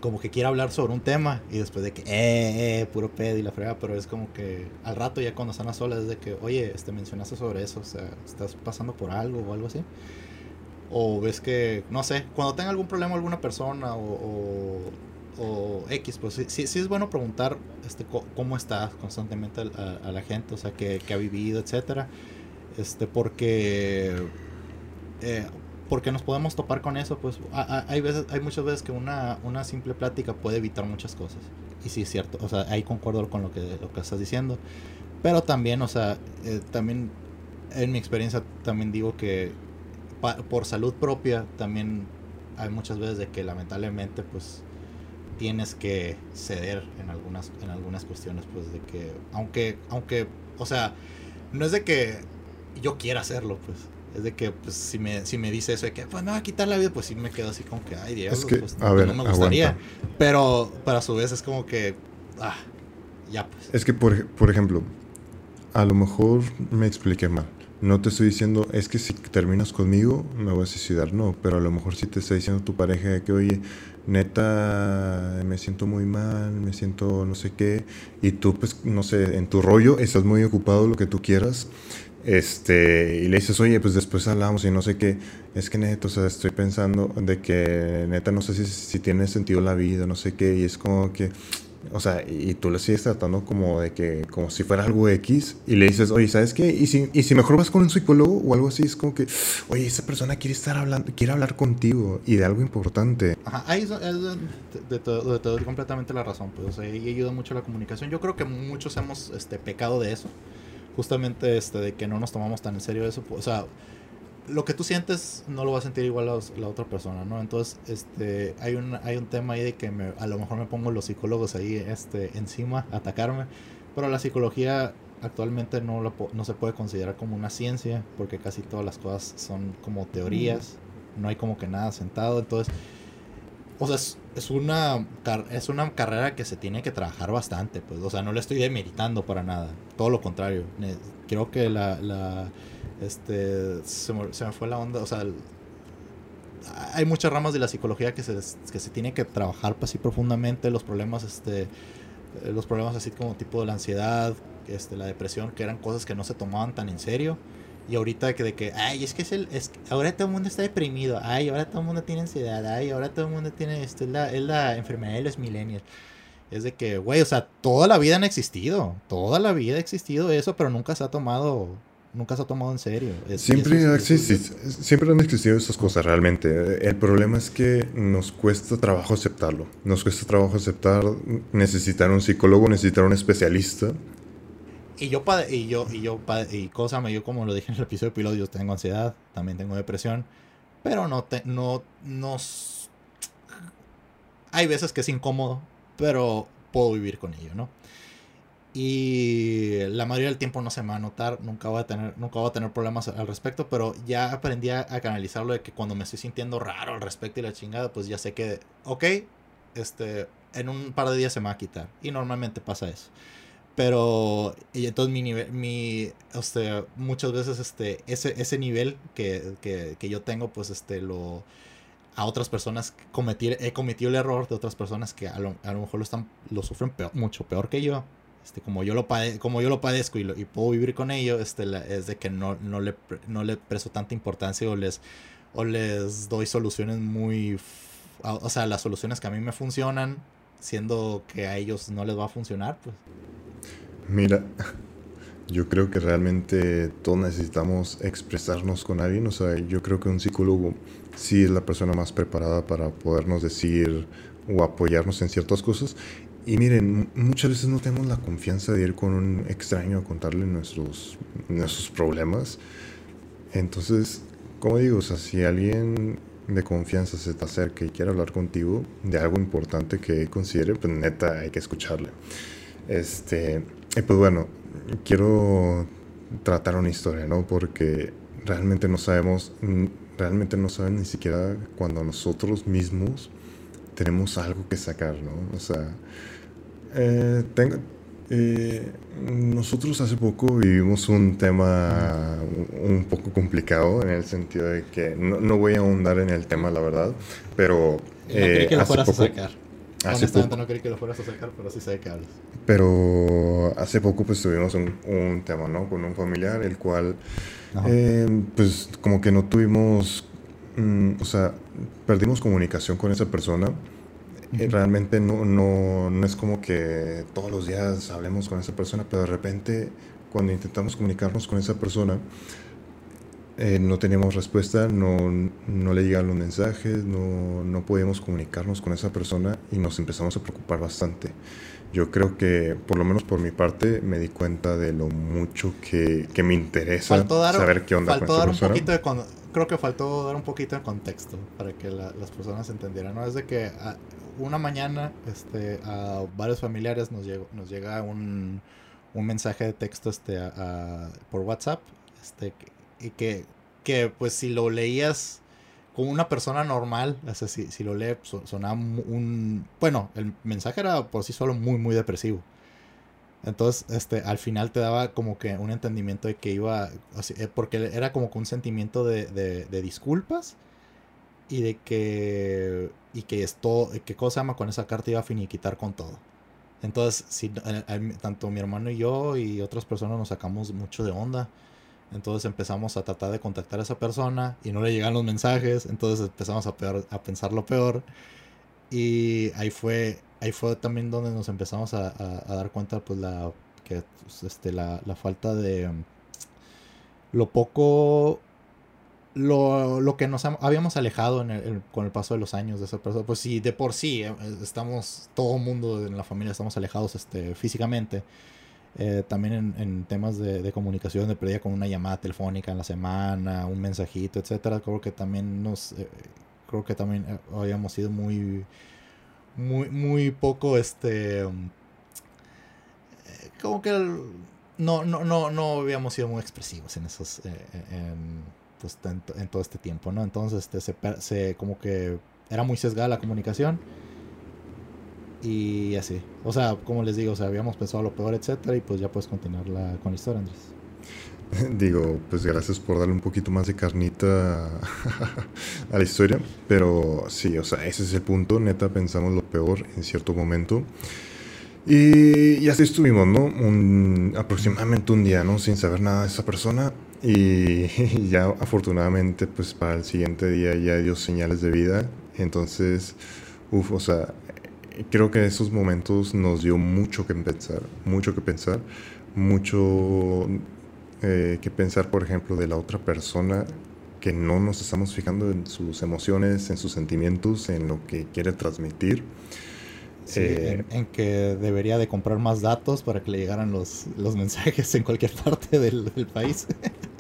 como que quiere hablar sobre un tema y después de que, eh, eh, puro pedo y la frega, pero es como que al rato ya cuando están a solas es de que, oye, este, mencionaste sobre eso, o sea, estás pasando por algo o algo así. O ves que, no sé, cuando tenga algún problema alguna persona o, o, X, pues sí, sí, es bueno preguntar este, cómo está constantemente a, la gente, o sea, que, que ha vivido, etcétera. Este, porque eh, porque nos podemos topar con eso, pues hay veces, hay muchas veces que una, una simple plática puede evitar muchas cosas. Y sí es cierto, o sea, ahí concuerdo con lo que, lo que estás diciendo. Pero también, o sea, eh, también en mi experiencia también digo que por salud propia también hay muchas veces de que lamentablemente pues tienes que ceder en algunas en algunas cuestiones pues de que aunque aunque o sea no es de que yo quiera hacerlo pues es de que, pues, si me, si me dice eso de que, pues, me va a quitar la vida, pues sí me quedo así como que, ay, Dios, pues, no me gustaría. Pero, para su vez es como que, ah, ya, pues. Es que, por, por ejemplo, a lo mejor me expliqué mal. No te estoy diciendo, es que si terminas conmigo me voy a suicidar, no, pero a lo mejor sí te está diciendo tu pareja que, oye, neta, me siento muy mal, me siento no sé qué, y tú, pues, no sé, en tu rollo estás muy ocupado, lo que tú quieras, este, y le dices, oye, pues después hablamos y no sé qué. Es que neta, o sea, estoy pensando de que neta no sé si, si tiene sentido la vida, no sé qué. Y es como que, o sea, y tú le sigues tratando como de que, como si fuera algo X. Y le dices, oye, ¿sabes qué? Y si, y si mejor vas con un psicólogo o algo así, es como que, oye, esa persona quiere estar hablando, quiere hablar contigo y de algo importante. Ajá, ahí es, de, todo, todo completamente la razón. Pues, o sea, y ayuda mucho la comunicación. Yo creo que muchos hemos este, pecado de eso justamente este de que no nos tomamos tan en serio eso, o sea, lo que tú sientes no lo va a sentir igual la, la, otra persona, ¿no? Entonces, este, hay un, hay un tema ahí de que me, a lo mejor me pongo los psicólogos ahí este, encima a atacarme, pero la psicología actualmente no, lo, no se puede considerar como una ciencia, porque casi todas las cosas son como teorías, no hay como que nada sentado, entonces o sea, es, una, es una carrera que se tiene que trabajar bastante, pues, o sea, no le estoy demeritando para nada, todo lo contrario, creo que la, la este, se me, fue la onda, o sea, hay muchas ramas de la psicología que se, que se tiene que trabajar pues, así profundamente, los problemas, este, los problemas así como tipo de la ansiedad, este, la depresión, que eran cosas que no se tomaban tan en serio, y ahorita que de que, ay, es que es el, es, ahora todo el mundo está deprimido, ay, ahora todo el mundo tiene ansiedad, ay, ahora todo el mundo tiene, esto es la, es la enfermedad de los millennials. Es de que, güey, o sea, toda la vida han existido, toda la vida ha existido eso, pero nunca se ha tomado, nunca se ha tomado en serio. siempre, ha siempre han existido esas cosas realmente. El problema es que nos cuesta trabajo aceptarlo. Nos cuesta trabajo aceptar necesitar un psicólogo, necesitar un especialista y yo, y yo, y yo, y cosa yo como lo dije en el episodio de piloto, yo tengo ansiedad, también tengo depresión, pero no, te, no, no, hay veces que es incómodo, pero puedo vivir con ello, ¿no? Y la mayoría del tiempo no se me va a notar, nunca voy a tener, nunca voy a tener problemas al respecto, pero ya aprendí a, a canalizarlo de que cuando me estoy sintiendo raro al respecto y la chingada, pues ya sé que, ok, este, en un par de días se me va a quitar. Y normalmente pasa eso. Pero, y entonces mi nivel, mi, este, muchas veces este, ese, ese nivel que, que, que yo tengo, pues este, lo, a otras personas cometir, he cometido el error de otras personas que a lo, a lo mejor lo están, lo sufren mucho peor que yo. Este, como yo lo como yo lo padezco y, lo, y puedo vivir con ello, este, es de que no, no, le, no le presto tanta importancia o les, o les doy soluciones muy, o sea, las soluciones que a mí me funcionan, siendo que a ellos no les va a funcionar, pues. Mira, yo creo que realmente todos necesitamos expresarnos con alguien. O sea, yo creo que un psicólogo sí es la persona más preparada para podernos decir o apoyarnos en ciertas cosas. y miren, muchas veces no tenemos la confianza de ir con un extraño a contarle nuestros, nuestros problemas. Entonces, como digo, o sea, si alguien de confianza se te acerca y quiere hablar contigo de algo importante que considere, pues neta hay que escucharle. Este, y pues bueno, quiero tratar una historia, ¿no? Porque realmente no sabemos, realmente no saben ni siquiera cuando nosotros mismos tenemos algo que sacar, ¿no? O sea, eh, tengo, eh, nosotros hace poco vivimos un tema un poco complicado en el sentido de que no, no voy a ahondar en el tema, la verdad, pero... No creí que lo fueras a sacar. Honestamente no creí que lo fueras a sacar, pero sí sé que hablas. Pero hace poco pues tuvimos un, un tema, ¿no? Con un familiar, el cual eh, pues como que no tuvimos, mm, o sea, perdimos comunicación con esa persona eh, realmente no, no, no, es como que todos los días hablemos con esa persona, pero de repente cuando intentamos comunicarnos con esa persona, eh, no teníamos respuesta, no, no le llegan los mensajes, no, no podíamos comunicarnos con esa persona y nos empezamos a preocupar bastante. Yo creo que, por lo menos por mi parte, me di cuenta de lo mucho que, que me interesa saber qué onda con esa persona. Un poquito de creo que faltó dar un poquito de contexto para que las personas entendieran. ¿no? Es de que ah, una mañana este, a varios familiares nos, llegó, nos llega un, un mensaje de texto este, por WhatsApp este, y que, que pues si lo leías como una persona normal, o si, si, lo lees sonaba un... Bueno, el mensaje era por sí solo muy, muy depresivo. Entonces, este, al final te daba como que un entendimiento de que iba, eh, porque era como que un sentimiento de, de, disculpas y de que y que esto que cosa llama con esa carta iba a finiquitar con todo entonces si tanto mi hermano y yo y otras personas nos sacamos mucho de onda entonces empezamos a tratar de contactar a esa persona y no le llegan los mensajes entonces empezamos a, peor, a pensar lo peor y ahí fue ahí fue también donde nos empezamos a, a, dar cuenta pues la que pues, este la, la falta de lo poco lo, lo que nos habíamos alejado en el, con el paso de los años de esa persona, pues sí, de por sí, eh, estamos, todo el mundo en la familia estamos alejados este, físicamente. Eh, también en, temas de, comunicación, de pérdida con una llamada telefónica en la semana, un mensajito, etcétera, creo que también nos, eh, creo que también habíamos sido muy, muy, muy poco, este, como que no, no, no, no habíamos sido muy expresivos en esos, en, pues, en, todo este tiempo, ¿no? Entonces este, se, se, como que era muy sesgada la comunicación y así. O sea, como les digo, o sea, habíamos pensado lo peor, etcétera, y pues ya puedes continuar la, con la historia, Andrés. *laughs* Digo, pues gracias por darle un poquito más de carnita *laughs* a la historia, pero sí, o sea, ese es el punto, neta, pensamos lo peor en cierto momento. Y, y así estuvimos, ¿no? Un, aproximadamente un día, ¿no? Sin saber nada de esa persona. Y, *laughs* ya afortunadamente, pues para el siguiente día ya dio señales de vida. Entonces, uff, o sea, creo que esos momentos nos dio mucho que pensar, mucho que pensar, mucho eh, que pensar, por ejemplo, de la otra persona que no nos estamos fijando en sus emociones, en sus sentimientos, en lo que quiere transmitir. Eh, en, que debería de comprar más datos para que le llegaran los, los mensajes en cualquier *laughs* parte del, del país. *laughs*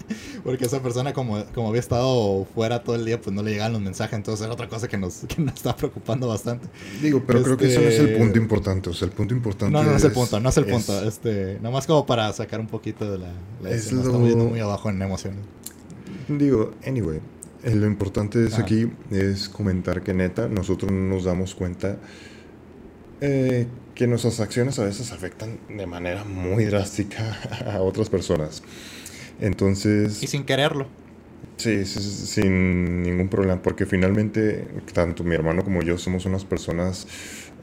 Porque esa persona, como, como había estado fuera todo el día, pues no le llegaban los mensajes. Entonces era otra cosa que nos, *laughs* que nos está preocupando bastante. Digo, pero creo que eso no es el este, punto importante. O sea, el punto importante. No, no, no es, el punto, no es el punto. Este, nada más como para sacar un poquito de la. la es lo... Estamos yendo muy abajo en emociones. Digo, anyway. Eh, lo importante es aquí es comentar que neta, nosotros nos damos cuenta eh, que nuestras acciones a veces afectan de manera muy drástica *laughs* a otras personas. Entonces... Y sin quererlo. Sí, sin ningún problema, porque finalmente tanto mi hermano como yo somos unas personas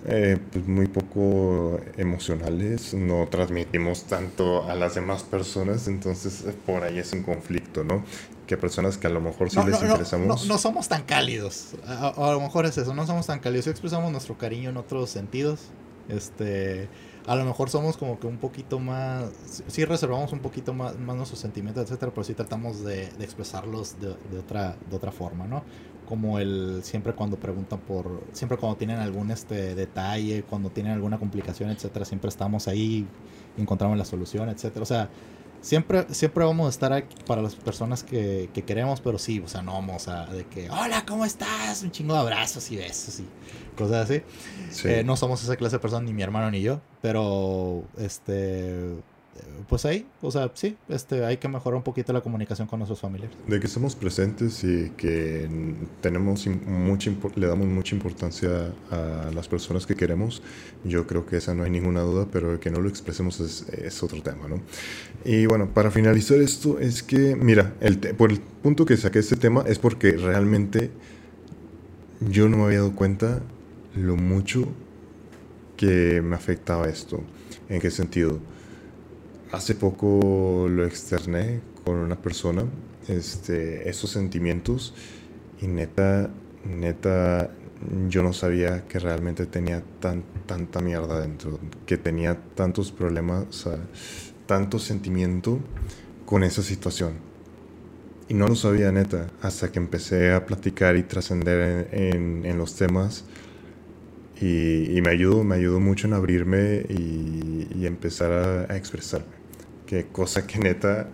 eh, pues muy poco emocionales, no transmitimos tanto a las demás personas, entonces eh, por ahí es un conflicto, ¿no? Que personas que a lo mejor sí les interesamos. No, no, somos tan cálidos, a, a, lo mejor es eso, no somos tan cálidos, expresamos nuestro cariño en otros sentidos, este a lo mejor somos como que un poquito más, sí reservamos un poquito más, más nuestros sentimientos, etcétera, pero sí tratamos de, de expresarlos de, de, otra, de otra forma, ¿no? como el siempre cuando preguntan por siempre cuando tienen algún este detalle cuando tienen alguna complicación etcétera siempre estamos ahí y encontramos la solución etcétera o sea siempre siempre vamos a estar aquí para las personas que, que queremos pero sí o sea no vamos a de que hola cómo estás un chingo de abrazos y besos y cosas así Sí. Eh, no somos esa clase de personas ni mi hermano ni yo pero este pues ahí o sea sí este hay que mejorar un poquito la comunicación con nuestros familiares De que estamos presentes y que tenemos mucha le damos mucha importancia a las personas que queremos, yo creo que esa no hay ninguna duda, pero que no lo expresemos es, otro tema, ¿no? Y bueno, para finalizar esto es que, mira, el por el punto que saqué este tema es porque realmente yo no me había dado cuenta lo mucho que me afectaba esto. ¿En qué sentido? Hace poco lo externé con una persona, este, esos sentimientos, y neta, neta, yo no sabía que realmente tenía tan, tanta mierda dentro, que tenía tantos problemas, o sea, tanto sentimiento con esa situación. Y no lo sabía neta, hasta que empecé a platicar y trascender en, en- los temas. Y, y me ayudó, me ayudó mucho en abrirme y, y empezar a expresarme. Que cosa que neta,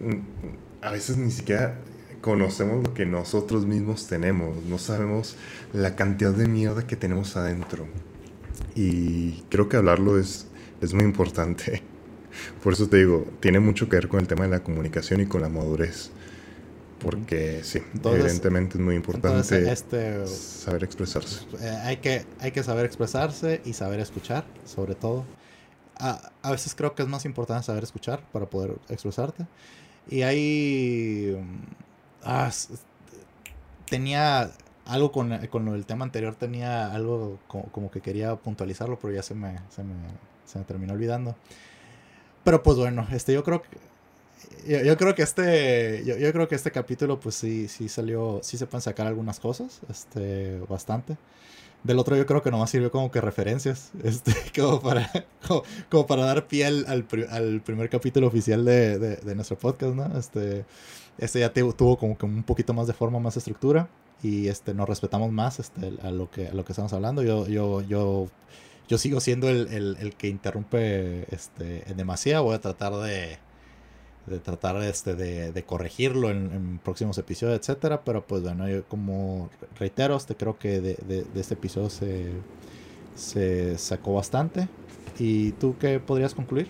a veces ni siquiera conocemos lo que nosotros mismos tenemos. No sabemos la cantidad de mierda que tenemos adentro. Y creo que hablarlo es, es muy importante. *laughs* Por eso te digo, tiene mucho que ver con el tema de la comunicación y con la madurez. Porque sí, Entonces- evidentemente es muy importante entonces este saber expresarse. Eh, hay, que, hay que saber expresarse y saber escuchar, sobre todo. A, a veces creo que es más importante saber escuchar para poder expresarte. Y hay... mm, ah, tenía algo con, con lo del tema anterior, tenía algo como, como que quería puntualizarlo, pero ya se me, se me, se me terminó olvidando. Pero pues bueno, este, yo creo que... Yo, creo que este yo, creo que este capítulo pues sí sí salió sí se pueden sacar algunas cosas este bastante. Del otro yo creo que nomás sirvió como que referencias *laughs* este como para como, para dar pie al, al, pri- al primer capítulo oficial de, de, nuestro podcast no este este ya tuvo como que un poquito más de forma más estructura y este nos respetamos más este a lo que a lo que estamos hablando. Yo yo yo yo sigo siendo el, el, el que interrumpe este demasía. Voy a tratar de de tratar este de, de corregirlo en, próximos episodios, etcétera, pero pues bueno, yo como reitero, este creo que de, de- de este episodio se, se sacó bastante. ¿Y tú qué podrías concluir?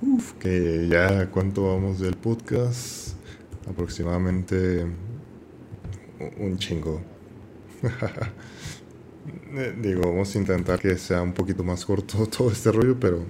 Uf, que ya cuánto vamos del podcast. Aproximadamente un chingo. *laughs* Eh, digo, vamos a intentar que sea un poquito más corto *laughs* todo este rollo, pero,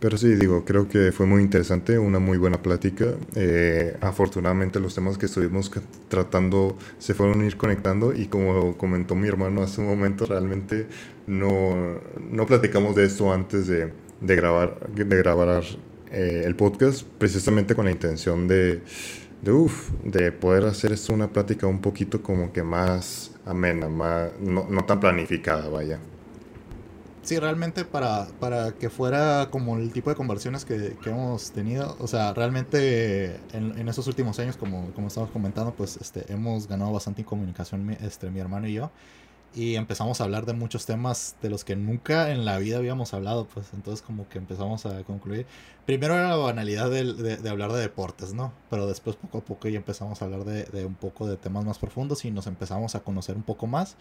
pero sí, digo, creo que fue muy interesante, una muy buena plática. Eh, afortunadamente los temas que estuvimos tratando se fueron a ir conectando y como comentó mi hermano hace un momento, realmente no, no platicamos de esto antes de, de grabar, de grabar eh, el podcast, precisamente con la intención de, de, uf, de poder hacer esto una plática un poquito como que más amena, más, no, no tan planificada, vaya. Sí, realmente para, para que fuera como el tipo de conversiones que, que hemos tenido, o sea, realmente en, en últimos años, como, como estamos comentando, pues este, hemos ganado bastante en comunicación este, mi hermano y yo, y empezamos a hablar de muchos temas de los que nunca en la vida habíamos hablado, pues entonces como que empezamos a concluir. Primero era la banalidad del- de, de hablar de deportes, ¿no? Pero después poco a poco ya empezamos a hablar de, de un poco de temas más profundos y nos empezamos a conocer un poco más.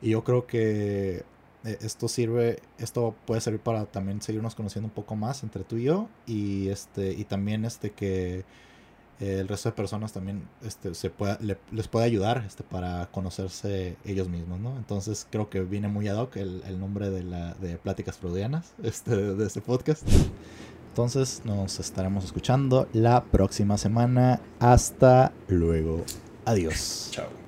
Y yo creo que esto sirve, esto puede servir para también seguirnos conociendo un poco más entre tú y yo y este y también este que eh, el resto de personas también este se pueda, le- les puede ayudar este para conocerse ellos mismos, ¿no? Entonces creo que viene muy ad hoc el, el nombre de la de pláticas freudianas *laughs* este de este podcast. Entonces nos estaremos escuchando la próxima semana. Hasta luego. Adiós. Chao.